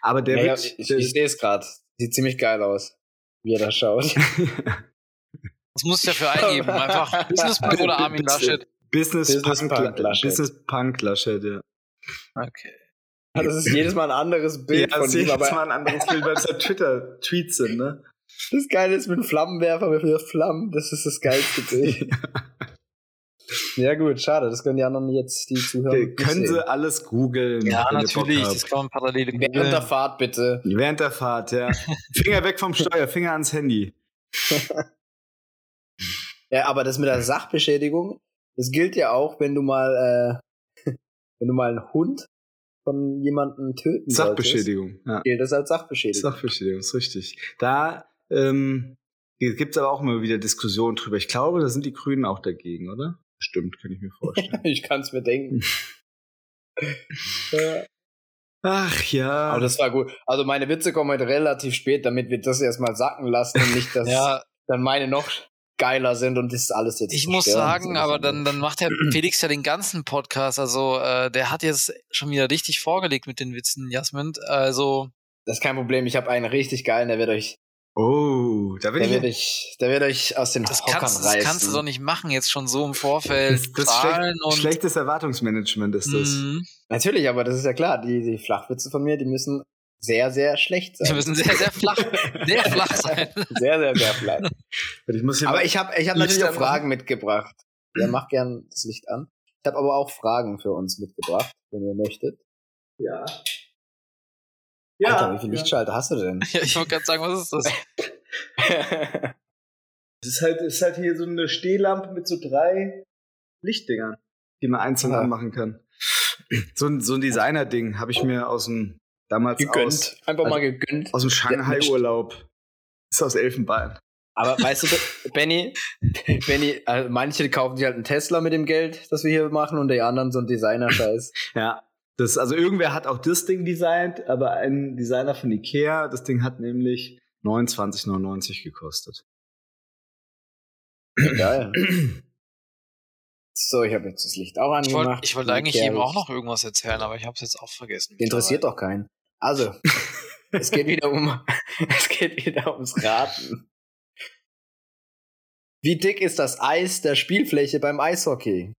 Aber der Ja, ja, wird, ich der, ich sehe es gerade. Sieht ziemlich geil aus, wie er da schaut. Was muss ich dafür eingeben? Einfach Businesspunk oder Armin Laschet? Business, Business Punk, Punk Laschet. Business Punk Laschet, ja. Okay. Das ist jedes Mal ein anderes Bild ja, von das ihm, ist aber mal ein anderes Bild, weil es ja Twitter-Tweets sind, ne? das Geile ist mit einem Flammenwerfer mit Flammen. Das ist das geilste Bild. Ja gut, schade. Das können die anderen jetzt, die Zuhörer Okay, nicht können sehen. sie alles googeln. Ja, natürlich. Das kann man parallel Während der googeln. Fahrt bitte. Während der Fahrt, ja. Finger weg vom Steuer, Finger ans Handy. Ja, aber das mit der Sachbeschädigung, das gilt ja auch, wenn du mal, äh, wenn du mal einen Hund von jemandem töten solltest. Sachbeschädigung. Ja. Gilt das als Sachbeschädigung. Sachbeschädigung, ist richtig. Da ähm, gibt es aber auch immer wieder Diskussionen drüber. Ich glaube, da sind die Grünen auch dagegen, oder? Stimmt, kann ich mir vorstellen. ich kann es mir denken. Ja. Ach ja. Aber das war gut. Also meine Witze kommen heute relativ spät, damit wir das erstmal sacken lassen und nicht, dass Ja, dann meine noch geiler sind und das alles jetzt. ich muss sagen, aber dann, dann macht der Felix ja den ganzen Podcast. Also, äh, der hat jetzt schon wieder richtig vorgelegt mit den Witzen, Jasmin. Also, Das ist kein Problem. Ich habe einen richtig geilen, der wird euch, oh, da bin der ich. wird euch, der wird euch aus den das Hockern kannst, das reißen. kannst du doch nicht machen, jetzt schon so im Vorfeld. das, das ist Zahlen schlecht, und. schlechtes Erwartungsmanagement ist das. Mhm. Natürlich, aber das ist ja klar. Die, die Flachwitze von mir, die müssen sehr, sehr schlecht Die sein. müssen sehr, sehr flach, sehr flach sein. sehr, sehr, sehr flach. Ich muss hier Aber ich habe ich hab natürlich auch. Fragen mitgebracht. Ja, macht gern das Licht an. Ich habe aber auch Fragen für uns mitgebracht, wenn ihr möchtet. ja. Alter, wie viele Lichtschalter hast du denn? Ja, ich wollte gerade sagen, was ist das? Es ist halt, es ist halt hier so eine Stehlampe mit so drei Lichtdingern, die man einzeln Ja. anmachen kann. So ein, so ein Designer-Ding habe ich mir aus dem damals aus, gegönnt. Einfach mal also- gegönnt. aus dem Shanghai-Urlaub. Ist aus Elfenbein. Aber weißt du, Benny, Benny, also manche kaufen sich halt einen Tesla mit dem Geld, das wir hier machen, und die anderen so einen Designer-Scheiß. Ja. Das, also irgendwer hat auch das Ding designt, aber ein Designer von Ikea, das Ding hat nämlich 29,99 gekostet. Geil. So, ich habe jetzt das Licht auch angemacht. ich wollte eigentlich Ikea eben auch noch irgendwas erzählen, aber ich habe es jetzt auch vergessen. Interessiert doch keinen. Also, es geht wieder um, es geht wieder ums Raten. Wie dick ist das Eis der Spielfläche beim Eishockey?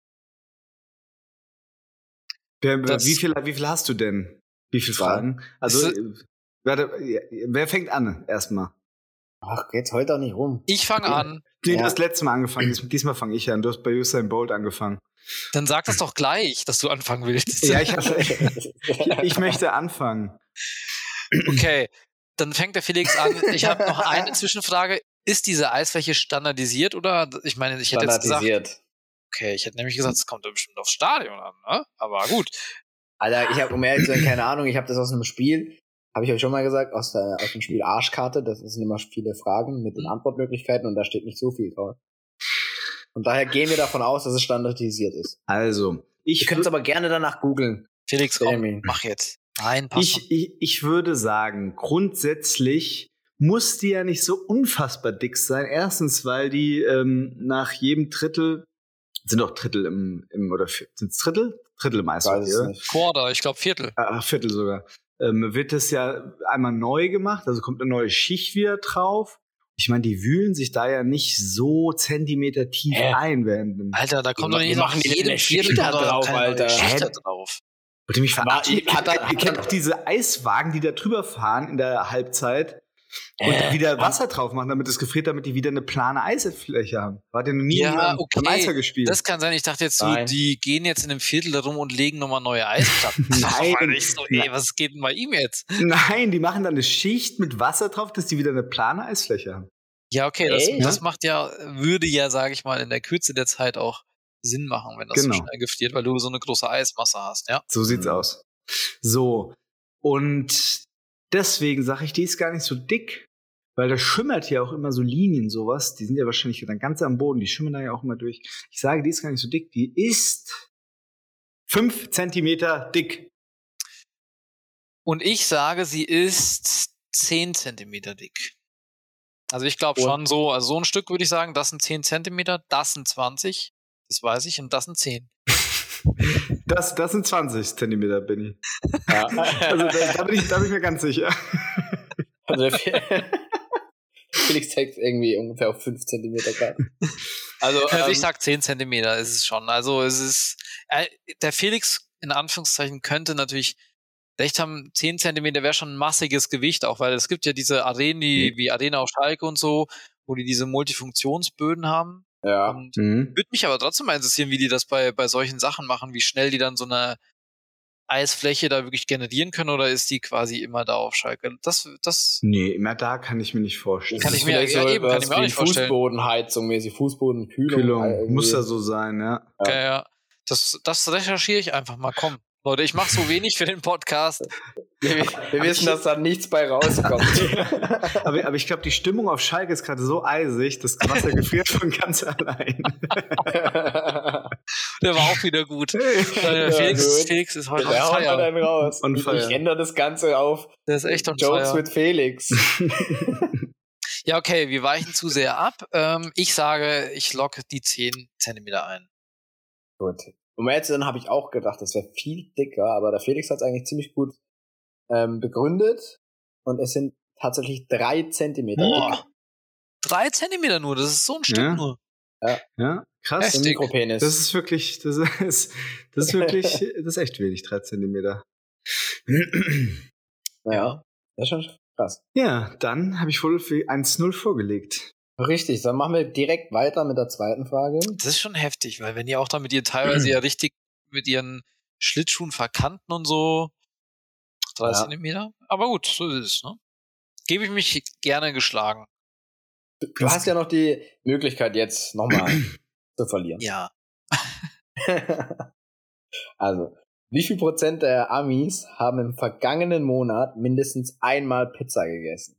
Wer, Das- wie, viel, wie viel hast du denn? Wie viele Fragen? Also, äh, warte, wer fängt an erstmal? Ach, geht's heute doch nicht rum. Ich fange an. Nee, Ja. du hast letztes Mal angefangen, dies, diesmal fange ich an. Du hast bei Usain Bolt angefangen. Dann sag das doch gleich, dass du anfangen willst. Ja, ich, hab, ich möchte anfangen. Okay, dann fängt der Felix an. Ich habe noch eine Zwischenfrage. Ist diese Eisfläche standardisiert oder? Ich meine, ich hätte jetzt gesagt, Standardisiert. Okay, ich hätte nämlich gesagt, es kommt ja bestimmt aufs Stadion an, ne? Aber gut. Alter, ich habe, um ehrlich zu sein, keine Ahnung, ich habe das aus einem Spiel, habe ich euch schon mal gesagt, aus, der, aus dem Spiel Arschkarte, das sind immer viele Fragen mit den Mhm. Antwortmöglichkeiten und da steht nicht so viel drauf. Und daher gehen wir davon aus, dass es standardisiert ist. Also, ich, Ihr könnt es aber gerne danach googeln. Felix, komm, mach jetzt. Nein, pass ich, ich, ich würde sagen, grundsätzlich muss die ja nicht so unfassbar dick sein. Erstens, weil die ähm, nach jedem Drittel, sind doch Drittel im, im oder sind es Drittel? Drittel oder? nicht. Quarter, ich glaube Viertel. Ah, Viertel sogar. Ähm, wird es ja einmal neu gemacht, also kommt eine neue Schicht wieder drauf ich meine, die wühlen sich da ja nicht so Zentimeter tief Hä? ein während dem. Alter, da kommt doch nicht die jedem Viertel da kommt doch drauf, Alter. Schicht da drauf. Wollt ihr mich verarschen? Ihr, kennt doch diese Eiswagen, die da drüber fahren in der Halbzeit und Hä? wieder Wasser drauf machen, damit es gefriert, damit die wieder eine plane Eisfläche haben. Ihr noch nie Ja, im- okay. Eishockey gespielt? Das kann sein. Ich dachte jetzt so, die gehen jetzt in einem Viertel da rum und legen nochmal neue Eisplatten. Nein. Ich so, ey, was geht denn bei ihm jetzt? Nein, die machen dann eine Schicht mit Wasser drauf, dass die wieder eine plane Eisfläche haben. Ja, okay, das, Echt? das macht ja, würde ja, sage ich mal, in der Kürze der Zeit auch Sinn machen, wenn das Genau. so schnell gefriert, weil du so eine große Eismasse hast, ja. So sieht's Mhm. aus. So. Und deswegen sage ich, die ist gar nicht so dick, weil da schimmert hier auch immer so Linien, sowas. Die sind ja wahrscheinlich dann ganz am Boden, die schimmern da ja auch immer durch. Ich sage, die ist gar nicht so dick. Die ist fünf Zentimeter dick. Und ich sage, sie ist 10 Zentimeter dick. Also ich glaube schon so, also so ein Stück würde ich sagen, das sind 10 Zentimeter, das sind 20, das weiß ich, und das sind 10. Das, das sind 20 Zentimeter, Benny. Ja. Also da, da, bin ich, da bin ich mir ganz sicher. Also Felix zeigt irgendwie ungefähr auf 5 cm gerade. Also, Also ähm, ich sag 10 Zentimeter ist es schon. Also es ist, äh, der Felix in Anführungszeichen könnte natürlich recht haben, 10 Zentimeter wäre schon ein massiges Gewicht auch, weil es gibt ja diese Arenen, die, wie Arena auf Schalke und so, wo die diese Multifunktionsböden haben. Ja. Und Mhm. würde mich aber trotzdem mal interessieren, wie die das bei, bei solchen Sachen machen, wie schnell die dann so eine Eisfläche da wirklich generieren können oder ist die quasi immer da auf Schalke? Das, das, Nee, immer da kann ich mir nicht vorstellen. Kann Das ich ist mir- ja, so eben, kann ich mir auch nicht vorstellen. Fußbodenheizung mäßig, Fußbodenkühlung. Kühlung. irgendwie. Muss ja so sein, ja. Ja. ja. Ja, das, das recherchiere ich einfach mal. Komm, Leute, ich mache so wenig für den Podcast. Wir, wir wissen, dass da nichts bei rauskommt. Aber, aber ich glaube, die Stimmung auf Schalke ist gerade so eisig, das Wasser gefriert von ganz allein. Der war auch wieder gut. Ja, Felix, gut. Felix ist heute haut fire. dann raus. On Ich, ich ändere das Ganze auf Der ist echt on Jokes with Felix. Ja, okay, wir weichen zu sehr ab. Ähm, ich sage, ich locke die 10 Zentimeter ein. Gut. Um ehrlich zu sein, habe ich auch gedacht, das wäre viel dicker, aber der Felix hat es eigentlich ziemlich gut ähm, begründet. Und es sind tatsächlich drei Zentimeter. Boah. Drei Zentimeter nur, das ist so ein Stück Ja. nur. Ja, krass. Ein Heftig. Mikropenis. Das ist wirklich, das ist, das ist wirklich, das ist echt wenig, drei Zentimeter. ja, das ist schon krass. Ja, dann habe ich wohl für 1-0 vorgelegt. Richtig, dann machen wir direkt weiter mit der zweiten Frage. Das ist schon heftig, weil wenn die auch da mit ihr teilweise ja richtig mit ihren Schlittschuhen verkanten und so. Drei Ja. Zentimeter. Aber gut, so ist es, ne? Gebe ich mich gerne geschlagen. Du hast ja noch die Möglichkeit jetzt nochmal zu verlieren. Ja. also, wie viel Prozent der Amis haben im vergangenen Monat mindestens einmal Pizza gegessen?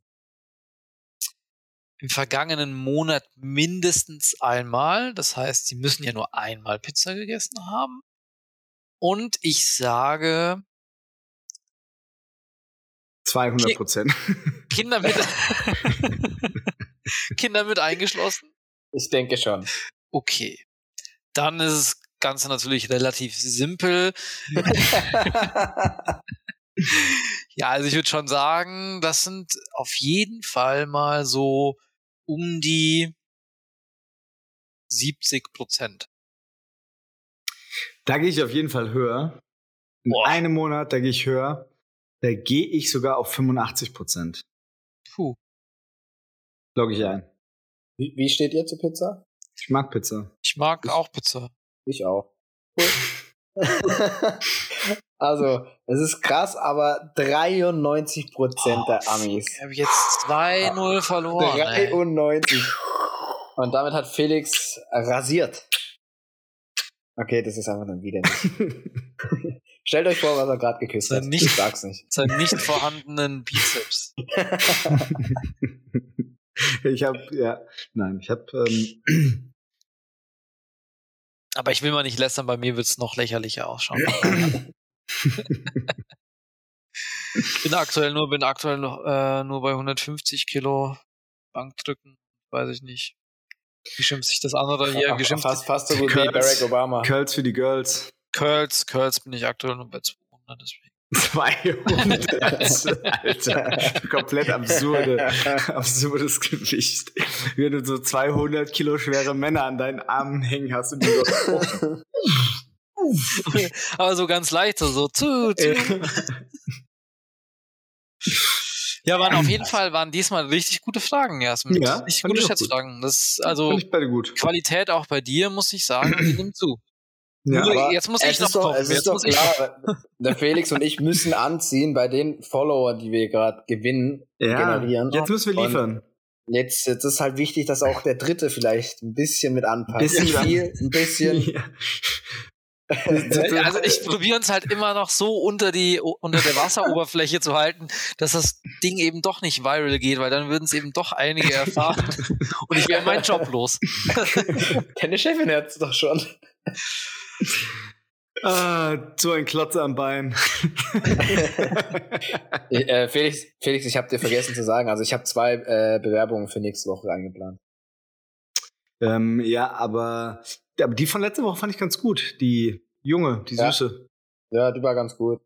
Im vergangenen Monat mindestens einmal. Das heißt, sie müssen ja nur einmal Pizza gegessen haben. Und ich sage, 200 Prozent. Kinder mit, Kinder mit eingeschlossen. Ich denke schon. Okay. Dann ist das Ganze natürlich relativ simpel. Ja, also ich würde schon sagen, das sind auf jeden Fall mal so um die 70 Prozent. Da gehe ich auf jeden Fall höher. In Boah. einem Monat, da gehe ich höher. Da gehe ich sogar auf 85 Prozent. Puh. Logge ich ein. wie, wie steht ihr zu Pizza? Ich mag Pizza. Ich mag auch Pizza. Ich auch. also, es ist krass, aber 93 Prozent der Amis. Ich habe jetzt 2-0 verloren. Ey. 93. Und damit hat Felix rasiert. Okay, das ist einfach dann wieder nicht. Stellt euch vor, was er gerade geküsst Das hat. nicht- Ich sag's nicht. Seinen nicht vorhandenen Bizeps. ich habe, ja, nein, ich habe, ähm, Aber ich will mal nicht lästern, bei mir wird's noch lächerlicher ausschauen. bin aktuell nur, bin aktuell noch, äh, nur bei 150 Kilo Bankdrücken. Weiß ich nicht. Wie schimpft sich das andere hier? Wie schimpft fast, fast so gut wie. Barack Obama. Curls für die Girls. Curls, Curls bin ich aktuell nur bei 200, deswegen. 200, Alter, komplett absurde, absurdes Gewicht. Wenn du so 200 Kilo schwere Männer an deinen Armen hängen hast und die so, Aber so ganz leicht, so zu, zu. Ja, waren auf jeden Fall waren diesmal richtig gute Fragen, Jasmin. Ja, richtig gute ich auch gut. Schätzfragen. Das also Fand ich beide gut. Qualität auch bei dir, muss ich sagen, die nimmt zu. Ja, Nur aber jetzt muss es ich noch ist doch, kommen. Es ist Jetzt doch muss ich klar, der Felix und ich müssen anziehen bei den Follower, die wir gerade gewinnen, ja, generieren. jetzt müssen wir Und liefern. Jetzt, jetzt ist halt wichtig, dass auch der Dritte vielleicht ein bisschen mit anpasst. Bisschen viel, ein bisschen. Ja. Also ich probiere uns halt immer noch so unter die unter der Wasseroberfläche zu halten, dass das Ding eben doch nicht viral geht, weil dann würden es eben doch einige erfahren und ich wäre meinen Job los. Deine Chefin hat's doch schon. Ah, so ein Klotz am Bein. Ich, äh, Felix, Felix, ich habe dir vergessen zu sagen, also ich habe zwei äh, Bewerbungen für nächste Woche eingeplant. ähm, ja, aber, aber die von letzter Woche fand ich ganz gut. Die junge, die Ja. süße. Ja, die war ganz gut.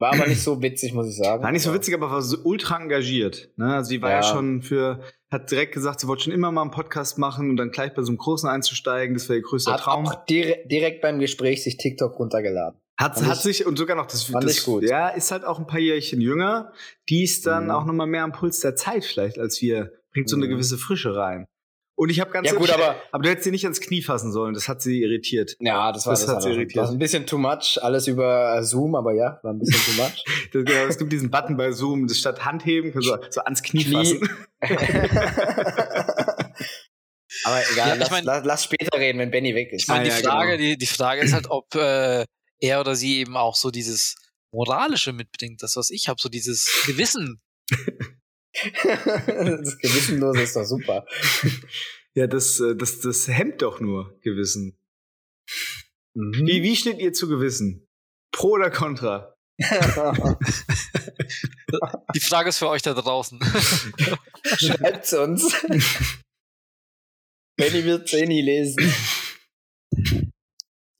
War aber nicht so witzig, muss ich sagen. War nicht so witzig, aber war so ultra engagiert. Ne? Also sie war ja. Ja. schon für, hat direkt gesagt, sie wollte schon immer mal einen Podcast machen und dann gleich bei so einem Großen einzusteigen. Das wäre ihr größter Hat Traum. auch dire direkt beim Gespräch sich TikTok runtergeladen. Hat, Fand hat ich- sich und sogar noch das, fand das ich gut. ja, ist halt auch ein paar Jährchen jünger. Die ist dann Mhm. auch noch mal mehr am Puls der Zeit vielleicht als wir. Bringt so eine Mhm. gewisse Frische rein. Und ich habe ganz Ja gut, aber aber du hättest sie nicht ans Knie fassen sollen. Das hat sie irritiert. ja, das war Das das, hat war sie irritiert. Das ein bisschen too much, alles über äh, Zoom, aber ja, war ein bisschen too much. Das, genau, es gibt diesen Button bei Zoom, das statt Handheben kannst du so ans Knie, Knie. fassen. aber egal, Ja, ich lass, mein- lass, lass später reden, wenn Benny weg ist. Ich meine, Ah, die, ja, Frage, genau. die, die Frage ist halt, ob äh, er oder sie eben auch so dieses Moralische mitbringt, das, was ich habe, so dieses Gewissen. das Gewissenlose ist doch super. Ja, das, äh, das, das hemmt doch nur Gewissen. Mhm. Wie, wie steht ihr zu Gewissen? Pro oder contra? Die Frage ist für euch da draußen. Schreibt's uns. Benny wird eh nie lesen.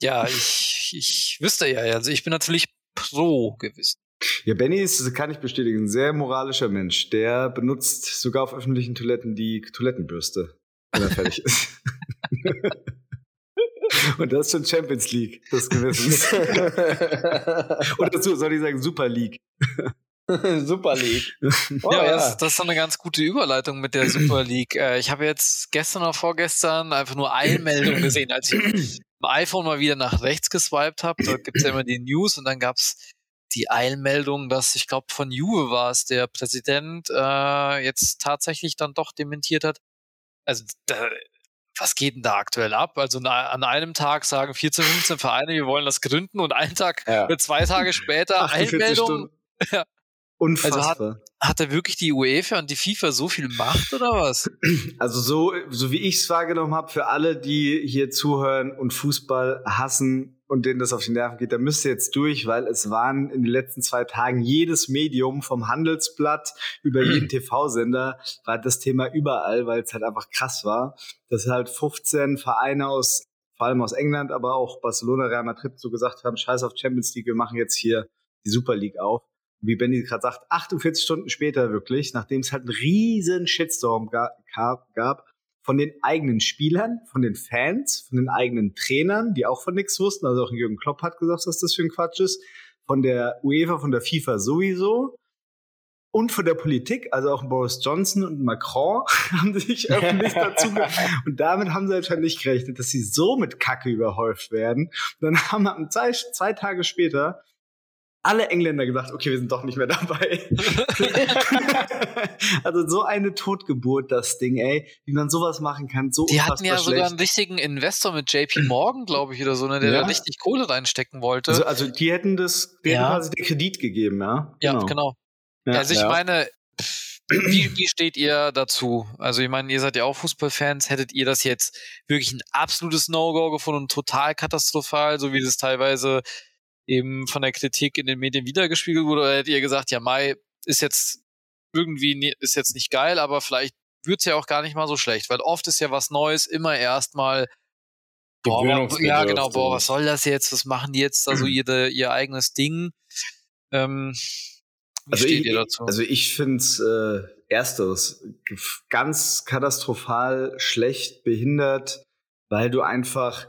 ja, ich, ich wüsste ja, also ich bin natürlich pro Gewissen. Ja, Benny ist, das kann ich bestätigen, ein sehr moralischer Mensch. Der benutzt sogar auf öffentlichen Toiletten die Toilettenbürste, wenn er fertig ist. Und das ist schon Champions League des Gewissens. Oder so, soll ich sagen, Super League. Super League. Oh, ja, aber ja. Das, das ist doch eine ganz gute Überleitung mit der Super League. Äh, ich habe jetzt gestern oder vorgestern einfach nur Eilmeldungen gesehen, als ich im iPhone mal wieder nach rechts geswiped habe. Da gibt's ja immer die News und dann gab's die Eilmeldung, dass ich glaube von Juve war es, der Präsident äh, jetzt tatsächlich dann doch dementiert hat. Also da, was geht denn da aktuell ab? Also an einem Tag sagen 14, 15 Vereine, wir wollen das gründen und einen Tag Ja. oder zwei Tage später 48 Eilmeldung. Stunden. Ja. Unfassbar. Hat da wirklich die UEFA und die FIFA so viel Macht oder was? Also so, so wie ich es wahrgenommen habe, für alle, die hier zuhören und Fußball hassen und denen das auf die Nerven geht, da müsst ihr jetzt durch, weil es waren in den letzten zwei Tagen jedes Medium vom Handelsblatt über jeden TV-Sender war das Thema überall, weil es halt einfach krass war, dass halt 15 Vereine aus, vor allem aus England, aber auch Barcelona, Real Madrid so gesagt haben, scheiß auf Champions League, wir machen jetzt hier die Super League auf. Wie Benny gerade sagt, 48 Stunden später wirklich, nachdem es halt einen riesen Shitstorm ga gab, gab, von den eigenen Spielern, von den Fans, von den eigenen Trainern, die auch von nichts wussten, also auch Jürgen Klopp hat gesagt, was das für ein Quatsch ist, von der UEFA, von der FIFA sowieso. Und von der Politik, also auch Boris Johnson und Macron haben sich öffentlich dazu und damit haben sie anscheinend nicht gerechnet, dass sie so mit Kacke überhäuft werden. Dann haben am zwei, zwei Tage später alle Engländer gesagt, okay, wir sind doch nicht mehr dabei. also so eine Totgeburt, das Ding, ey, wie man sowas machen kann, so Die hatten ja unfassbar sogar schlecht. einen richtigen Investor mit JP Morgan, glaube ich, oder so, ne, der Ja. da richtig Kohle reinstecken wollte. Also, also die hätten das, die hätten Ja. quasi den Kredit gegeben, ja. ja, genau. Ja, also ich ja. meine, wie, wie steht ihr dazu? Also ich meine, ihr seid ja auch Fußballfans. Hättet ihr das jetzt wirklich ein absolutes No-Go gefunden, total katastrophal, so wie das teilweise eben von der Kritik in den Medien wiedergespiegelt wurde? Oder hättet ihr gesagt, ja, Mai ist jetzt irgendwie nie, ist jetzt nicht geil, aber vielleicht wird's ja auch gar nicht mal so schlecht, weil oft ist ja was Neues immer erstmal Boah, ja, genau, boah, was soll das jetzt? Was machen die jetzt da so ihr, ihr eigenes Ding? Ähm, wie also steht ich, ihr dazu? Also ich finde es äh, ersteres ganz katastrophal schlecht behindert, weil du einfach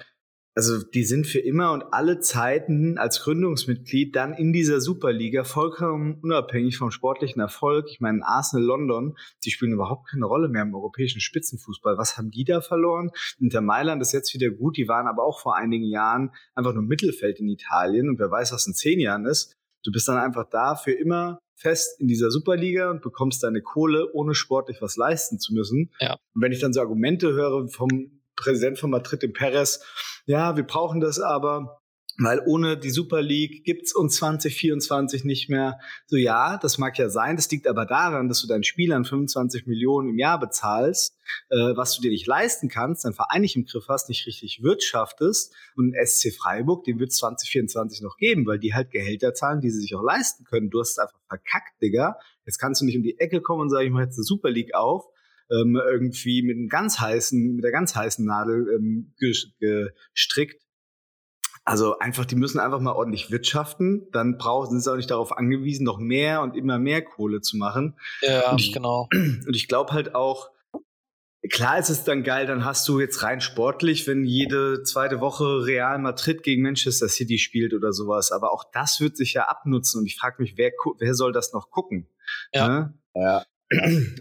also die sind für immer und alle Zeiten als Gründungsmitglied dann in dieser Superliga vollkommen unabhängig vom sportlichen Erfolg. Ich meine, Arsenal London, die spielen überhaupt keine Rolle mehr im europäischen Spitzenfußball. Was haben die da verloren? Inter Mailand ist jetzt wieder gut, die waren aber auch vor einigen Jahren einfach nur Mittelfeld in Italien und wer weiß, was in zehn Jahren ist. Du bist dann einfach da für immer fest in dieser Superliga und bekommst deine Kohle, ohne sportlich was leisten zu müssen. Ja. Und wenn ich dann so Argumente höre vom Präsident von Madrid, dem Perez, ja, wir brauchen das aber, weil ohne die Super League gibt's uns 2024 nicht mehr. So ja, das mag ja sein, das liegt aber daran, dass du deinen Spielern 25 Millionen im Jahr bezahlst, äh, was du dir nicht leisten kannst, dein Verein nicht im Griff hast, nicht richtig wirtschaftest und SC Freiburg, den wird 2024 noch geben, weil die halt Gehälter zahlen, die sie sich auch leisten können. Du hast es einfach verkackt, Digga. Jetzt kannst du nicht um die Ecke kommen und sagen, ich mache jetzt eine Super League auf ähm, irgendwie mit einem ganz heißen, mit der ganz heißen Nadel ähm, gestrickt. Also einfach, die müssen einfach mal ordentlich wirtschaften. Dann brauchen sind sie auch nicht darauf angewiesen, noch mehr und immer mehr Kohle zu machen. Ja, und ich, genau. Und ich glaube halt auch, klar ist es dann geil, dann hast du jetzt rein sportlich, wenn jede zweite Woche Real Madrid gegen Manchester City spielt oder sowas. Aber auch das wird sich ja abnutzen. Und ich frage mich, wer, wer soll das noch gucken? Ja. Ne? Ja.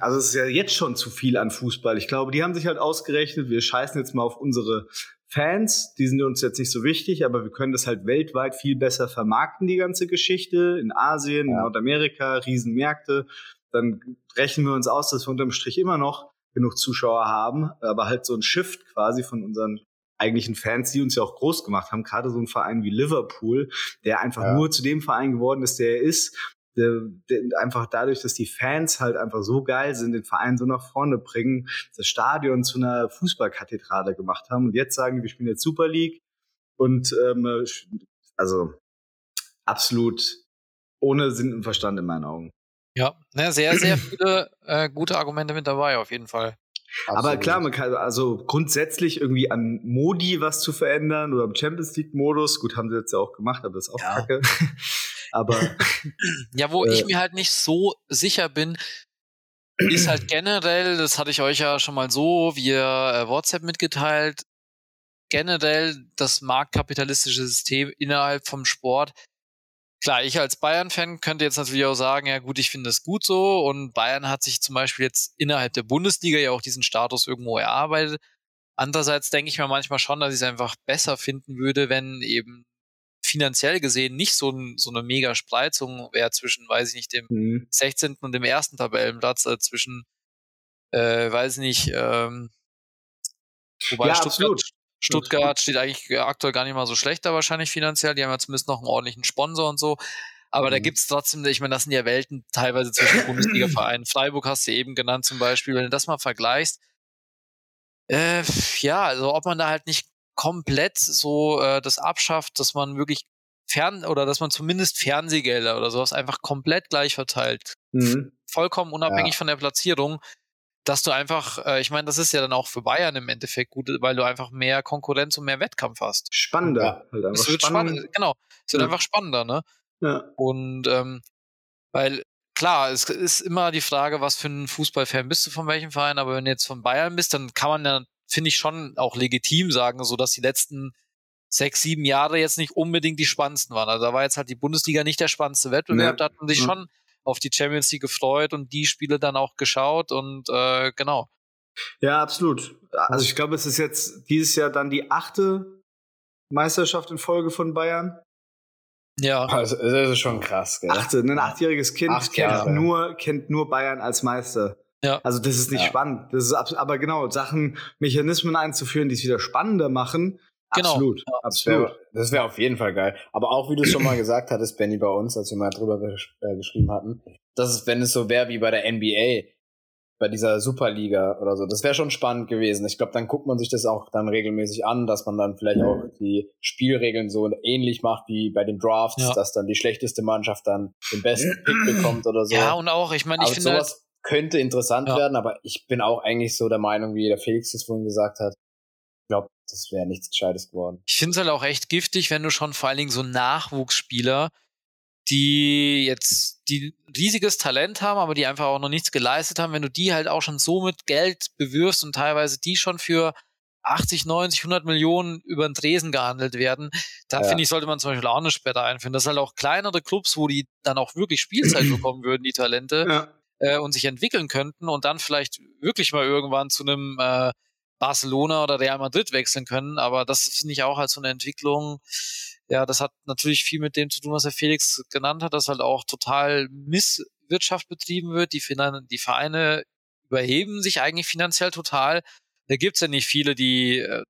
Also es ist ja jetzt schon zu viel an Fußball. Ich glaube, die haben sich halt ausgerechnet, wir scheißen jetzt mal auf unsere Fans, die sind uns jetzt nicht so wichtig, aber wir können das halt weltweit viel besser vermarkten, die ganze Geschichte. In Asien, in Nordamerika, Riesenmärkte. Dann rechnen wir uns aus, dass wir unterm Strich immer noch genug Zuschauer haben, aber halt so ein Shift quasi von unseren eigentlichen Fans, die uns ja auch groß gemacht haben, gerade so ein Verein wie Liverpool, der einfach ja. nur zu dem Verein geworden ist, der er ist, einfach dadurch, dass die Fans halt einfach so geil sind, den Verein so nach vorne bringen, das Stadion zu einer Fußballkathedrale gemacht haben. Und jetzt sagen, wir spielen jetzt Super League und ähm, also absolut ohne Sinn und Verstand in meinen Augen. Ja, ne, sehr, sehr viele äh, gute Argumente mit dabei, auf jeden Fall. Absolut. Aber klar, man kann also grundsätzlich irgendwie an Modi was zu verändern oder am Champions League Modus. Gut, haben sie jetzt ja auch gemacht, aber das ist auch ja. kacke. Aber. Ja, wo äh, ich mir halt nicht so sicher bin, ist halt generell, das hatte ich euch ja schon mal so via äh, WhatsApp mitgeteilt, generell das marktkapitalistische System innerhalb vom Sport klar, ich als Bayern-Fan könnte jetzt natürlich auch sagen, ja gut, ich finde das gut so und Bayern hat sich zum Beispiel jetzt innerhalb der Bundesliga ja auch diesen Status irgendwo erarbeitet. Andererseits denke ich mir manchmal schon, dass ich es einfach besser finden würde, wenn eben finanziell gesehen nicht so, ein, so eine mega Spreizung wäre zwischen, weiß ich nicht, dem mhm. 16. und dem ersten Tabellenplatz, äh, zwischen, äh, weiß ich nicht, ähm, wobei ja, Stuttgart, absolut. Stuttgart steht eigentlich aktuell gar nicht mal so schlecht da wahrscheinlich finanziell. Die haben ja zumindest noch einen ordentlichen Sponsor und so. Aber mhm. da gibt's trotzdem, ich meine, das sind ja Welten teilweise zwischen Bundesliga-Vereinen. Freiburg hast du eben genannt zum Beispiel. Wenn du das mal vergleichst, äh, ja, also ob man da halt nicht komplett so äh, das abschafft, dass man wirklich fern oder dass man zumindest Fernsehgelder oder sowas einfach komplett gleich verteilt. Mhm. Vollkommen unabhängig ja. von der Platzierung dass du einfach, äh, ich meine, das ist ja dann auch für Bayern im Endeffekt gut, weil du einfach mehr Konkurrenz und mehr Wettkampf hast. Spannender. Halt es wird spannend. spannend. Genau, es wird ja. einfach spannender, ne? Ja. Und ähm, weil klar, es ist immer die Frage, was für ein Fußballfan bist du von welchem Verein, aber wenn du jetzt von Bayern bist, dann kann man ja, finde ich, schon auch legitim sagen, so dass die letzten sechs, sieben Jahre jetzt nicht unbedingt die spannendsten waren. Also da war jetzt halt die Bundesliga nicht der spannendste Wettbewerb, da hat man sich schon auf die Champions League gefreut und die Spiele dann auch geschaut und äh, genau. Ja, absolut. Also ich glaube, es ist jetzt dieses Jahr dann die achte Meisterschaft in Folge von Bayern. Ja. Also, das ist schon krass, gell? Achte, ein achtjähriges Kind Acht kennt, nur, kennt nur Bayern als Meister. Ja. Also das ist nicht ja. spannend. Das ist aber genau, Sachen, Mechanismen einzuführen, die es wieder spannender machen, Genau. Absolut, ja. absolut. Das wäre wär auf jeden Fall geil. Aber auch wie du schon mal gesagt hattest, Benny, bei uns, als wir mal drüber gesch äh, geschrieben hatten, dass es, wenn es so wäre wie bei der NBA, bei dieser Superliga oder so, das wäre schon spannend gewesen. Ich glaube, dann guckt man sich das auch dann regelmäßig an, dass man dann vielleicht auch die Spielregeln so ähnlich macht wie bei den Drafts, ja. dass dann die schlechteste Mannschaft dann den besten Pick bekommt oder so. Ja, und auch, ich meine, ich finde sowas halt, könnte interessant ja. werden, aber ich bin auch eigentlich so der Meinung, wie der Felix es vorhin gesagt hat, ich glaube, das wäre nichts Gescheites geworden. Ich finde es halt auch echt giftig, wenn du schon vor allen Dingen so Nachwuchsspieler die jetzt die riesiges Talent haben, aber die einfach auch noch nichts geleistet haben, wenn du die halt auch schon so mit Geld bewirfst und teilweise die schon für 80, 90, 100 Millionen über den Tresen gehandelt werden, da ja. finde ich, sollte man zum Beispiel auch eine Sperre einführen. Das sind halt auch kleinere Clubs, wo die dann auch wirklich Spielzeit bekommen würden, die Talente, ja. Äh, und sich entwickeln könnten und dann vielleicht wirklich mal irgendwann zu einem äh, Barcelona oder Real Madrid wechseln können. Aber das finde ich auch als so eine Entwicklung, ja, das hat natürlich viel mit dem zu tun, was Herr Felix genannt hat, dass halt auch total Misswirtschaft betrieben wird. Die, die Vereine überheben sich eigentlich finanziell total. Da gibt's ja nicht viele, die äh,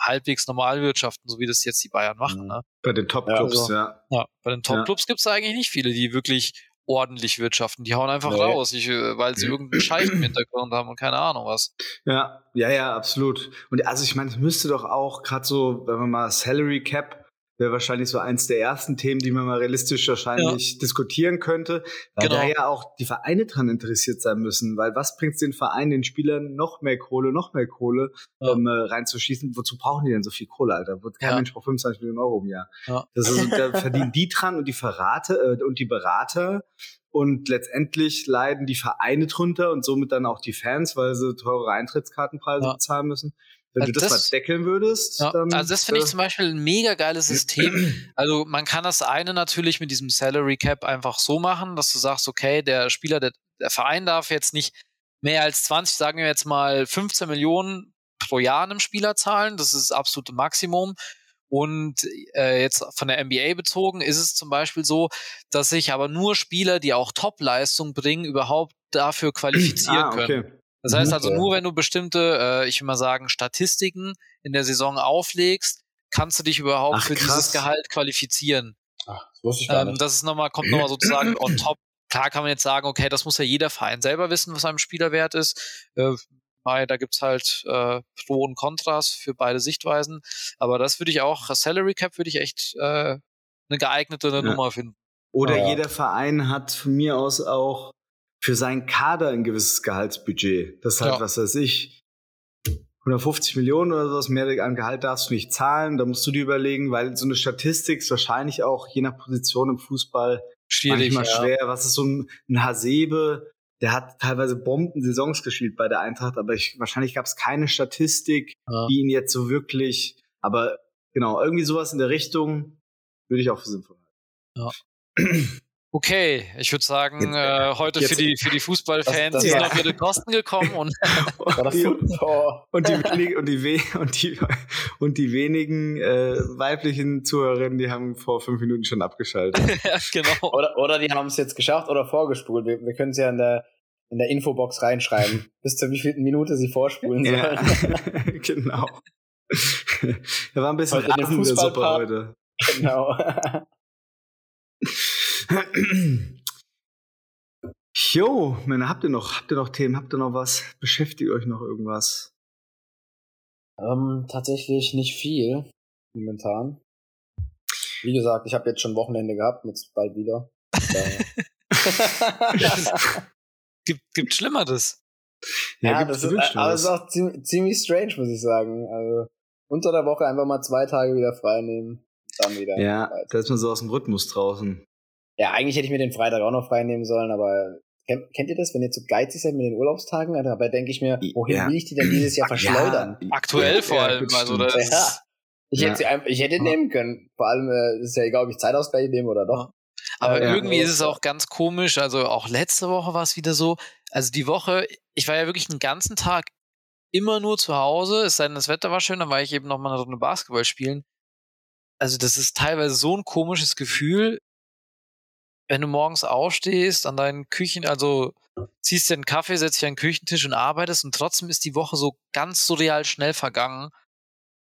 halbwegs normal wirtschaften, so wie das jetzt die Bayern machen. Mhm. Ne? Bei den Top-Clubs, ja, also, ja. ja. Bei den Top-Clubs ja. gibt's eigentlich nicht viele, die wirklich ordentlich wirtschaften. Die hauen einfach nee. raus, ich, äh, weil sie irgendeinen Scheich im Hintergrund haben und keine Ahnung was. Ja, ja, ja, absolut. Und also ich meine, es müsste doch auch gerade so, wenn man mal Salary Cap wäre wahrscheinlich so eins der ersten Themen, die man mal realistisch wahrscheinlich ja. diskutieren könnte, weil genau. da ja auch die Vereine dran interessiert sein müssen, weil was bringt den Verein, den Spielern noch mehr Kohle, noch mehr Kohle ja. ähm, reinzuschießen? Wozu brauchen die denn so viel Kohle, Alter? Wird kein ja. Mensch braucht 25 Millionen Euro im Jahr. Ja. Das ist, da verdienen die dran und die Verrate äh, und die Berater und letztendlich leiden die Vereine drunter und somit dann auch die Fans, weil sie teure Eintrittskartenpreise bezahlen müssen. Wenn also du das, das, mal deckeln würdest, ja, dann. Also das finde ich zum Beispiel ein mega geiles System. Also man kann das eine natürlich mit diesem Salary Cap einfach so machen, dass du sagst, okay, der Spieler, der, der Verein darf jetzt nicht mehr als 20, sagen wir jetzt mal 15 Millionen pro Jahr einem Spieler zahlen. Das ist das absolute Maximum. Und äh, jetzt von der NBA bezogen ist es zum Beispiel so, dass sich aber nur Spieler, die auch Top-Leistung bringen, überhaupt dafür qualifizieren ah, okay. können. Das heißt also, nur wenn du bestimmte, äh, ich will mal sagen, Statistiken in der Saison auflegst, kannst du dich überhaupt Ach, für krass. dieses Gehalt qualifizieren. Ach, das wusste ich gar ähm, nicht. Das ist nochmal, kommt nochmal sozusagen on top. Klar kann man jetzt sagen, okay, das muss ja jeder Verein selber wissen, was einem Spieler wert ist. Äh, weil da gibt's halt äh, Pro und Kontras für beide Sichtweisen. Aber das würde ich auch, Salary Cap würde ich echt äh, eine geeignete ja. Nummer finden. Oder ja. jeder Verein hat von mir aus auch für seinen Kader ein gewisses Gehaltsbudget. Das ist halt, ja. was weiß ich, 150 Millionen oder sowas mehr an Gehalt darfst du nicht zahlen. Da musst du dir überlegen, weil so eine Statistik ist wahrscheinlich auch je nach Position im Fußball Schwierig, manchmal ja. schwer. Was ist so ein, ein Hasebe? Der hat teilweise Bomben-Saisons gespielt bei der Eintracht, aber ich, wahrscheinlich gab es keine Statistik, ja. die ihn jetzt so wirklich, aber genau, irgendwie sowas in der Richtung würde ich auch für sinnvoll halten. Ja. Okay, ich würde sagen, äh, heute jetzt, für die für die Fußballfans das, das sind noch ihre Kosten gekommen und, und, die, und, die, wenig, und, die, und, die, und die wenigen äh, weiblichen Zuhörerinnen, die haben vor fünf Minuten schon abgeschaltet. ja, genau. Oder, oder die haben es jetzt geschafft oder vorgespult. Wir, wir können es ja in der in der Infobox reinschreiben, bis zu wie viel Minute sie vorspulen sollen. Ja, genau. Da war ein bisschen Rasen in der Suppe heute. Genau. Jo, Männer, habt ihr noch, habt ihr noch Themen, habt ihr noch was? Beschäftigt euch noch irgendwas? Ähm, tatsächlich nicht viel momentan. Wie gesagt, ich habe jetzt schon Wochenende gehabt, jetzt bald wieder. gibt, gibt Schlimmeres. Ja, ja das ist, aber es ist auch ziemlich, ziemlich strange, muss ich sagen. Also unter der Woche einfach mal zwei Tage wieder frei nehmen. Dann wieder. Ja, da ist man so aus dem Rhythmus draußen. Ja, eigentlich hätte ich mir den Freitag auch noch frei nehmen sollen, aber kennt, kennt ihr das, wenn ihr zu geizig seid mit den Urlaubstagen? Dabei denke ich mir, wohin ja. will ich die denn dieses Jahr verschleudern? Ja, aktuell vor allem. Also das ja. Ich hätte sie einfach, ich hätte nehmen können. Vor allem äh, ist ja egal, ob ich Zeitausgleich nehme oder doch. Aber ja, irgendwie ist es auch ganz komisch. Also auch letzte Woche war es wieder so. Also die Woche, ich war ja wirklich den ganzen Tag immer nur zu Hause. Es sei denn, das Wetter war schön, dann war ich eben noch mal eine Runde Basketball spielen. Also das ist teilweise so ein komisches Gefühl wenn du morgens aufstehst, an deinen Küchen, also ziehst dir einen Kaffee, setzt dich an den Küchentisch und arbeitest und trotzdem ist die Woche so ganz surreal schnell vergangen.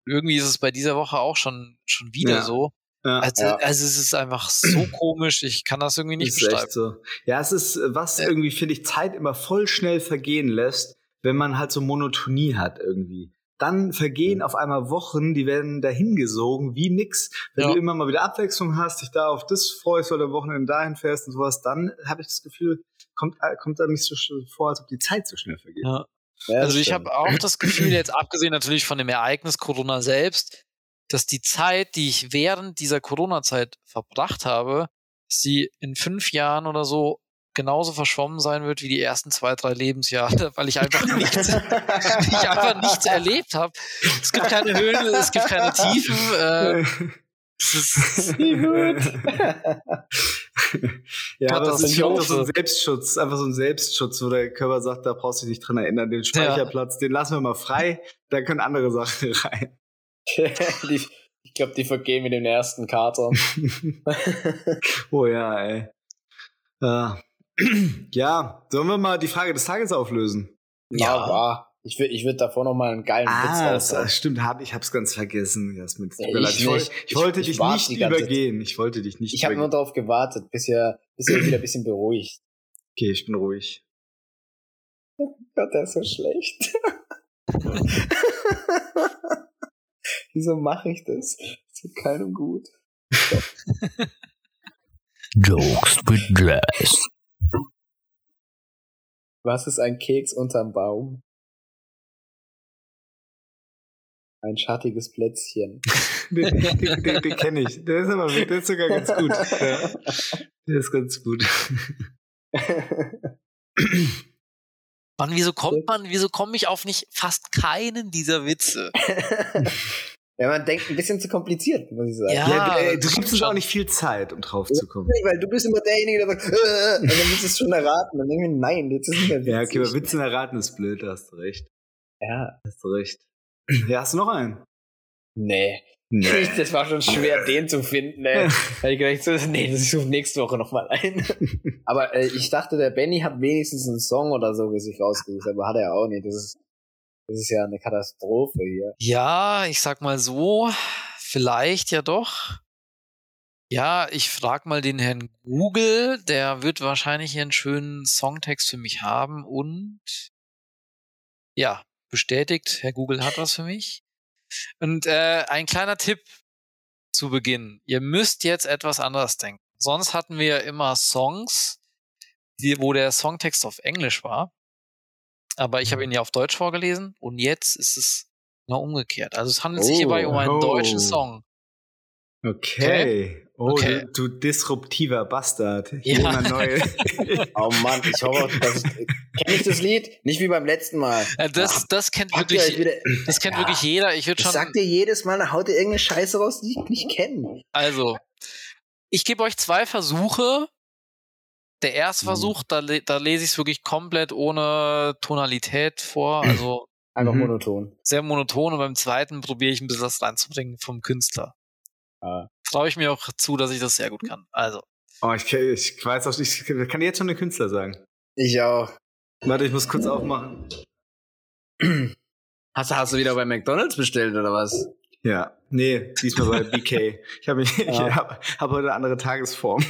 Irgendwie ist es bei dieser Woche auch schon, schon wieder ja. so. Ja, also, ja. also es ist einfach so komisch, ich kann das irgendwie nicht ist beschreiben. So. Ja, es ist, was irgendwie, finde ich, Zeit immer voll schnell vergehen lässt, wenn man halt so Monotonie hat irgendwie dann vergehen auf einmal Wochen, die werden dahingesogen wie nix. Wenn ja. du immer mal wieder Abwechslung hast, dich da auf das freust oder Wochenende dahin fährst und sowas, dann habe ich das Gefühl, kommt, äh, kommt da nicht so vor, als ob die Zeit so schnell vergeht. Ja. Ja, also ich habe auch das Gefühl, jetzt abgesehen natürlich von dem Ereignis Corona selbst, dass die Zeit, die ich während dieser Corona-Zeit verbracht habe, sie in fünf Jahren oder so genauso verschwommen sein wird wie die ersten zwei, drei Lebensjahre, weil ich einfach nichts, ich einfach nichts erlebt habe. Es gibt keine Höhlen, es gibt keine Tiefen. Äh, ja, aber das ist auch so ein Selbstschutz, einfach so ein Selbstschutz, wo der Körper sagt, da brauchst du dich nicht dran erinnern. Den Speicherplatz, ja. den lassen wir mal frei, da können andere Sachen rein. die, ich glaube, die vergehen mit dem ersten Kater. oh ja, ey. Uh, ja, sollen wir mal die Frage des Tages auflösen? Ja, war. Ich würde ich würd davor noch mal einen geilen ah, Witz das stimmt, hab, ich hab's ganz vergessen. Jasmin. Ja, ich, ich, wollte, ich, wollte dich nicht übergehen. Ich wollte dich nicht Ich habe nur darauf gewartet, bis ihr, bis ihr wieder ein bisschen beruhigt. Okay, ich bin ruhig. Oh Gott, der ist so schlecht. Wieso mache ich das? Das tut keinem gut. Jokes with Jazz. Was ist ein Keks unterm Baum? Ein schattiges Plätzchen. den den, den, den kenne ich. Der ist aber der ist sogar ganz gut. Ja. Der ist ganz gut. Mann, wieso kommt man, wieso komme ich auf nicht fast keinen dieser Witze? Ja, man denkt ein bisschen zu kompliziert, muss ich sagen. Ja, ja äh, du gibst uns auch nicht viel Zeit, um drauf zu kommen. Ja, weil du bist immer derjenige, der sagt, äh, und dann willst du es schon erraten. Dann denke ich mir, nein, jetzt ist es nicht mehr witzig. Ja, okay, aber Witze erraten ist blöd, da hast du recht. Ja. Hast du recht. Ja, hast du noch einen? Nee. Nee. Das war schon schwer, den zu finden. Ey. Da ich gedacht, nee, das suche nächste Woche nochmal ein. aber äh, ich dachte, der Benny hat wenigstens einen Song oder so für sich rausgesucht, aber hat er auch nicht. Das ist, das ist ja eine Katastrophe hier. Ja, ich sag mal so, vielleicht ja doch. Ja, ich frag mal den Herrn Google, der wird wahrscheinlich hier einen schönen Songtext für mich haben und ja, bestätigt, Herr Google hat was für mich. Und äh, ein kleiner Tipp zu Beginn. Ihr müsst jetzt etwas anders denken. Sonst hatten wir immer Songs, die, wo der Songtext auf Englisch war. Aber ich habe ihn ja auf Deutsch vorgelesen und jetzt ist es genau umgekehrt. Also es handelt sich hierbei um einen oh. deutschen Song. Okay. okay. Oh, okay. Du, du, disruptiver Bastard. Hier ja. Neu. oh Mann, ich hoffe, dass ich, kenne ich das Lied? Nicht wie beim letzten Mal. Das, das kennt wirklich, wieder, das kennt ja. wirklich jeder. Ich würde schon. Ich sag dir jedes Mal, haut ihr irgendeine Scheiße raus, die ich nicht kenne. Also, ich gebe euch zwei Versuche. Der erste mhm. Versuch, da, da lese ich es wirklich komplett ohne Tonalität vor. Also Einfach mhm. monoton. Sehr monoton und beim zweiten probiere ich ein bisschen was reinzubringen vom Künstler. Ah. Traue ich mir auch zu, dass ich das sehr gut kann. Also. Oh, ich, ich weiß auch, ich kann jetzt schon den Künstler sagen. Ich auch. Warte, ich muss kurz aufmachen. Hast, hast du wieder bei McDonalds bestellt oder was? Ja, nee, diesmal bei BK. Ich habe ja. hab, hab heute eine andere Tagesform.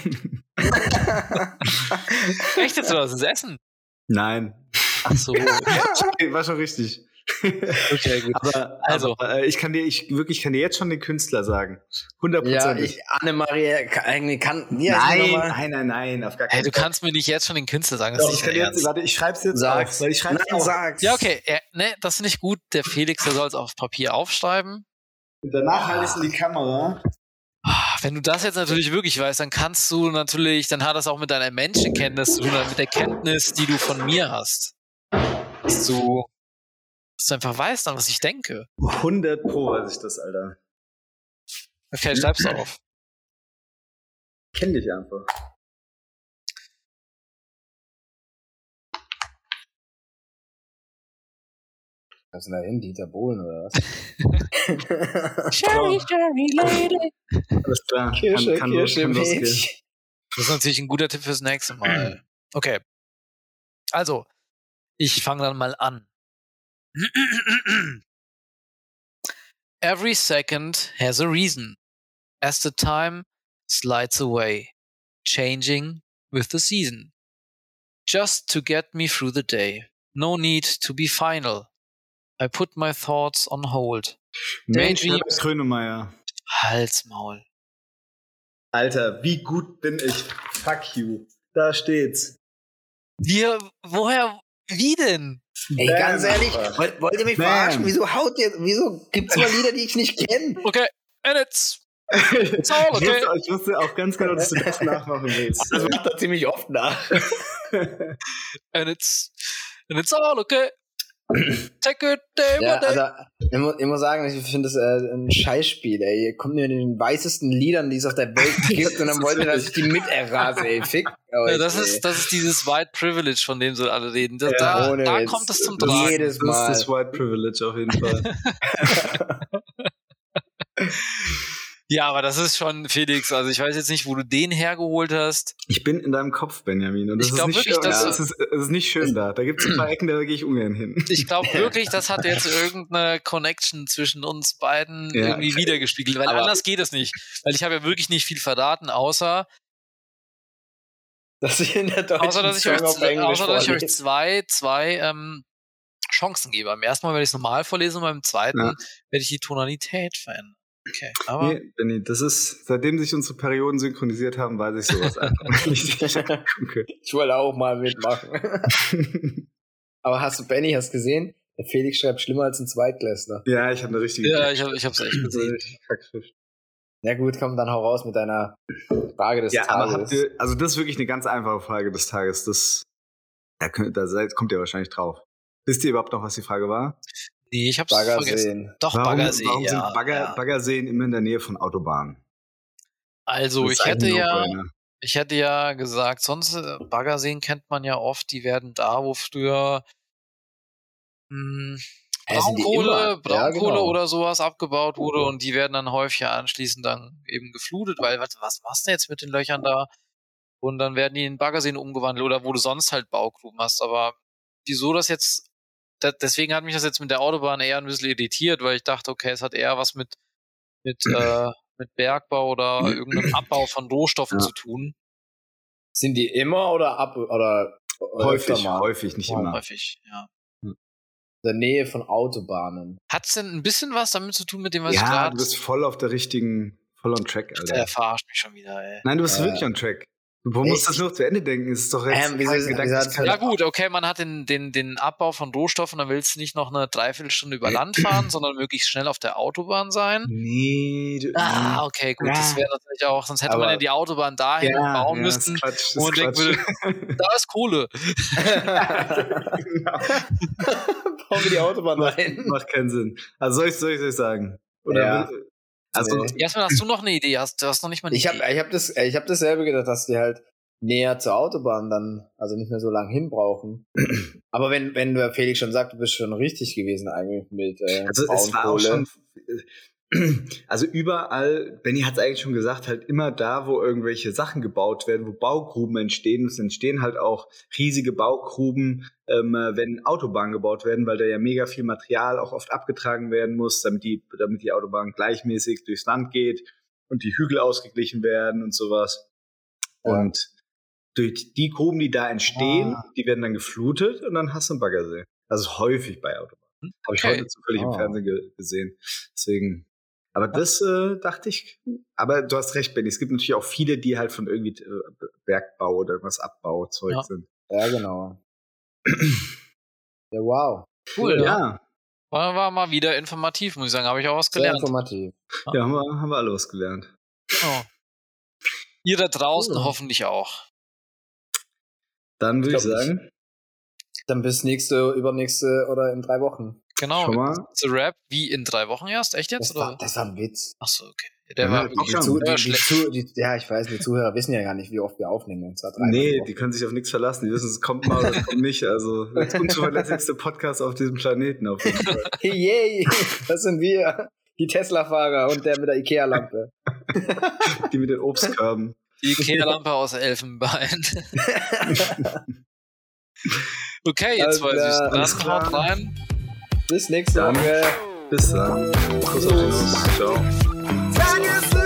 Echt jetzt was? Das Essen? Nein. Ach so. War schon richtig. Okay, gut. Aber, also, aber, äh, ich kann dir, ich wirklich kann dir jetzt schon den Künstler sagen. 100%. Ja, ich, Annemarie kann, kann ja, nein, nein, nein, nein, auf gar keinen hey, Du kannst mir nicht jetzt schon den Künstler sagen. Doch, ich kann jetzt, warte, ich schreib's jetzt sag's. auf, weil ich schreib's nein, auf. sag's. Ja, okay, er, ne, das finde ich gut. Der Felix, der soll es auf Papier aufschreiben. Und danach halte ich es in die Kamera. Ah, wenn du das jetzt natürlich wirklich weißt, dann kannst du natürlich, dann hat das auch mit deiner Menschenkenntnis zu tun, mit der Kenntnis, die du von mir hast. Dass du dass du einfach weißt dann, was ich denke. 100 Pro weiß ich das, Alter. Okay, schreib's auf. Kenn dich einfach. Was ist denn da hin? Dieter Bohlen oder was? Sherry, Sherry, Lady. Alles klar. Kirsche, kann, kann Kirsche, kann Das ist natürlich ein guter Tipp fürs nächste Mal. Okay. Also, ich fange dann mal an. Every second has a reason, as the time slides away, changing with the season. Just to get me through the day. No need to be final. I put my thoughts on hold. Mensch, Herbert Grönemeyer. Halsmaul. Alter, wie gut bin ich? Fuck you. Da steht's. Wir, woher, wie denn? Ey, Bam. ganz ehrlich, wollt, wollt ihr mich Bam. verarschen? Wieso haut ihr, wieso gibt's immer Lieder, die ich nicht kenne? Okay, edits. It's all Ich okay. wusste, ich wusste auch ganz genau, dass du das nachmachen willst. Das macht er ziemlich oft nach. And it's, and it's all okay. Take it day Ja, day. also, ich muss, ich muss sagen, ich finde das äh, ein Scheißspiel, ey. Ihr kommt mir mit den weißesten Liedern, die es auf der Welt gibt, und dann wollt ihr, dass ich die miterrase, ey. Fick euch, Ja, das, ey. ist, das ist dieses White Privilege, von dem sie alle reden. Da, Ja, da, da kommt es zum Tragen. jedes Das ist das Mal. White Privilege auf jeden Fall. Ja, aber das ist schon, Felix, also ich weiß jetzt nicht, wo du den hergeholt hast. Ich bin in deinem Kopf, Benjamin. Und das Ich ist glaub nicht wirklich, schön. dass- das, ist, das ist nicht schön da. Da gibt es ein paar Ecken, da gehe ich ungern hin. Ich glaube wirklich, das hat jetzt irgendeine Connection zwischen uns beiden Ja. irgendwie wiedergespiegelt, weil Aber- anders geht es nicht. Weil ich habe ja wirklich nicht viel verraten, außer, Dass ich in der deutschen außer dass ich euch, außer, dass ich euch zwei, zwei ähm, Chancen gebe. Beim ersten Mal werde ich es normal vorlesen und beim zweiten Ja. werde ich die Tonalität verändern. Okay, aber Nee, Benny, das ist, seitdem sich unsere Perioden synchronisiert haben, weiß ich sowas einfach nicht. Ich wollte auch mal mitmachen. Aber hast du, Benny, hast gesehen? Der Felix schreibt schlimmer als ein Zweitklässler. ja, ich habe eine richtige. ja, ich habe ich hab's echt gesehen. Ja gut, komm, dann hau raus mit deiner Frage des Ja, aber Tages. habt ihr, also das ist wirklich eine ganz einfache Frage des Tages. Das, da, könnt, da kommt ihr wahrscheinlich drauf. Wisst ihr überhaupt noch, was die Frage war? Nee, ich hab's vergessen. Baggerseen. Doch, warum Baggersee, warum ja. sind Bagger, ja. Baggerseen immer in der Nähe von Autobahnen? Also, ich hätte ja, No-Brainer. ich hätte ja gesagt, sonst äh, Baggerseen kennt man ja oft, die werden da, wo früher mh, die Braunkohle, immer. Ja, Braunkohle genau. oder sowas abgebaut wurde und die werden dann häufig anschließend dann eben geflutet, weil was, was machst du jetzt mit den Löchern da? Und dann werden die in Baggerseen umgewandelt oder wo du sonst halt Baugruben hast. Aber wieso das jetzt, deswegen hat mich das jetzt mit der Autobahn eher ein bisschen irritiert, weil ich dachte, okay, es hat eher was mit, mit, äh, mit Bergbau oder irgendeinem Abbau von Rohstoffen Ja. zu tun. Sind die immer oder ab oder Häufig, mal? häufig, nicht Ja. immer. Häufig, ja. In der Nähe von Autobahnen. Hat's denn ein bisschen was damit zu tun mit dem, was ich Ja, gerade. du bist voll auf der richtigen, voll on track, Alter. Der verarscht mich schon wieder, ey. Nein, du bist Äh, wirklich on track. Musst echt? das nur zu Ende denken. Es ist doch jetzt Ähm, wieso- wieso Ja gut, okay, man hat den, den, den Abbau von Rohstoffen, dann willst du nicht noch eine Dreiviertelstunde über Land fahren, sondern möglichst schnell auf der Autobahn sein. Nee, du, Ah, okay, gut, das Ja. wäre natürlich auch, sonst hätte man Aber- ja die Autobahn dahin ja, bauen ja, müssen. Ist Quatsch, wo man ist denkt, Quatsch. Da ist Kohle. Genau. Bauen wir die Autobahn rein. Macht keinen Sinn. Also soll ich soll ich euch sagen? Oder Ja. will- also. Erstmal hast du noch eine Idee, hast, du hast noch nicht mal eine Ich habe Idee. ich hab das, ich hab dasselbe gedacht, dass die halt näher zur Autobahn dann, also nicht mehr so lang hin brauchen. Aber wenn, wenn der Felix schon sagt, du bist schon richtig gewesen eigentlich mit äh, Also es war auch schon. Also überall, Benny hat es eigentlich schon gesagt, halt immer da, wo irgendwelche Sachen gebaut werden, wo Baugruben entstehen, es entstehen halt auch riesige Baugruben, ähm, äh, wenn Autobahnen gebaut werden, weil da ja mega viel Material auch oft abgetragen werden muss, damit die, damit die Autobahn gleichmäßig durchs Land geht und die Hügel ausgeglichen werden und sowas. Ja. Und durch die Gruben, die da entstehen, Ah. die werden dann geflutet und dann hast du einen Baggersee. Also häufig bei Autobahnen. Habe ich Okay. heute zufällig im Ah. Fernsehen ge gesehen. Deswegen. Aber das äh, dachte ich. Aber du hast recht, Benny. Es gibt natürlich auch viele, die halt von irgendwie äh, Bergbau oder irgendwas Abbauzeug Ja. sind. Ja, genau. Ja, wow. Cool, ja. Ja, War, war mal wieder informativ, muss ich sagen. Habe ich auch was Sehr gelernt. informativ. ja, haben, wir, haben wir alle was gelernt. Genau. Ihr da draußen Cool. hoffentlich auch. Dann würde ich, Ich glaub nicht. sagen, Dann bis nächste, übernächste oder in drei Wochen. Genau. schon mal. The Rap wie in drei Wochen erst? Echt jetzt? Das war, Oder? das war ein Witz. Achso, okay. Der Ja, war die Zu, war die, die, schlecht. Zu, die, ja, ich weiß, die Zuhörer wissen ja gar nicht, wie oft wir aufnehmen. Und zwar dreimal Nee, die können sich auf nichts verlassen. Die wissen, es kommt mal oder es kommt nicht. Also der unzuverlässigste Podcast auf diesem Planeten auf jeden Fall. Yay, das sind wir. Die Tesla-Fahrer und der mit der Ikea-Lampe. Die mit den Obstkörben. Die Ikea-Lampe aus Elfenbein. okay, jetzt Alles weiß ich. Dann haut klar. rein. Bis nächste Dann- Woche. Bis dann. Kuss auf. Ciao.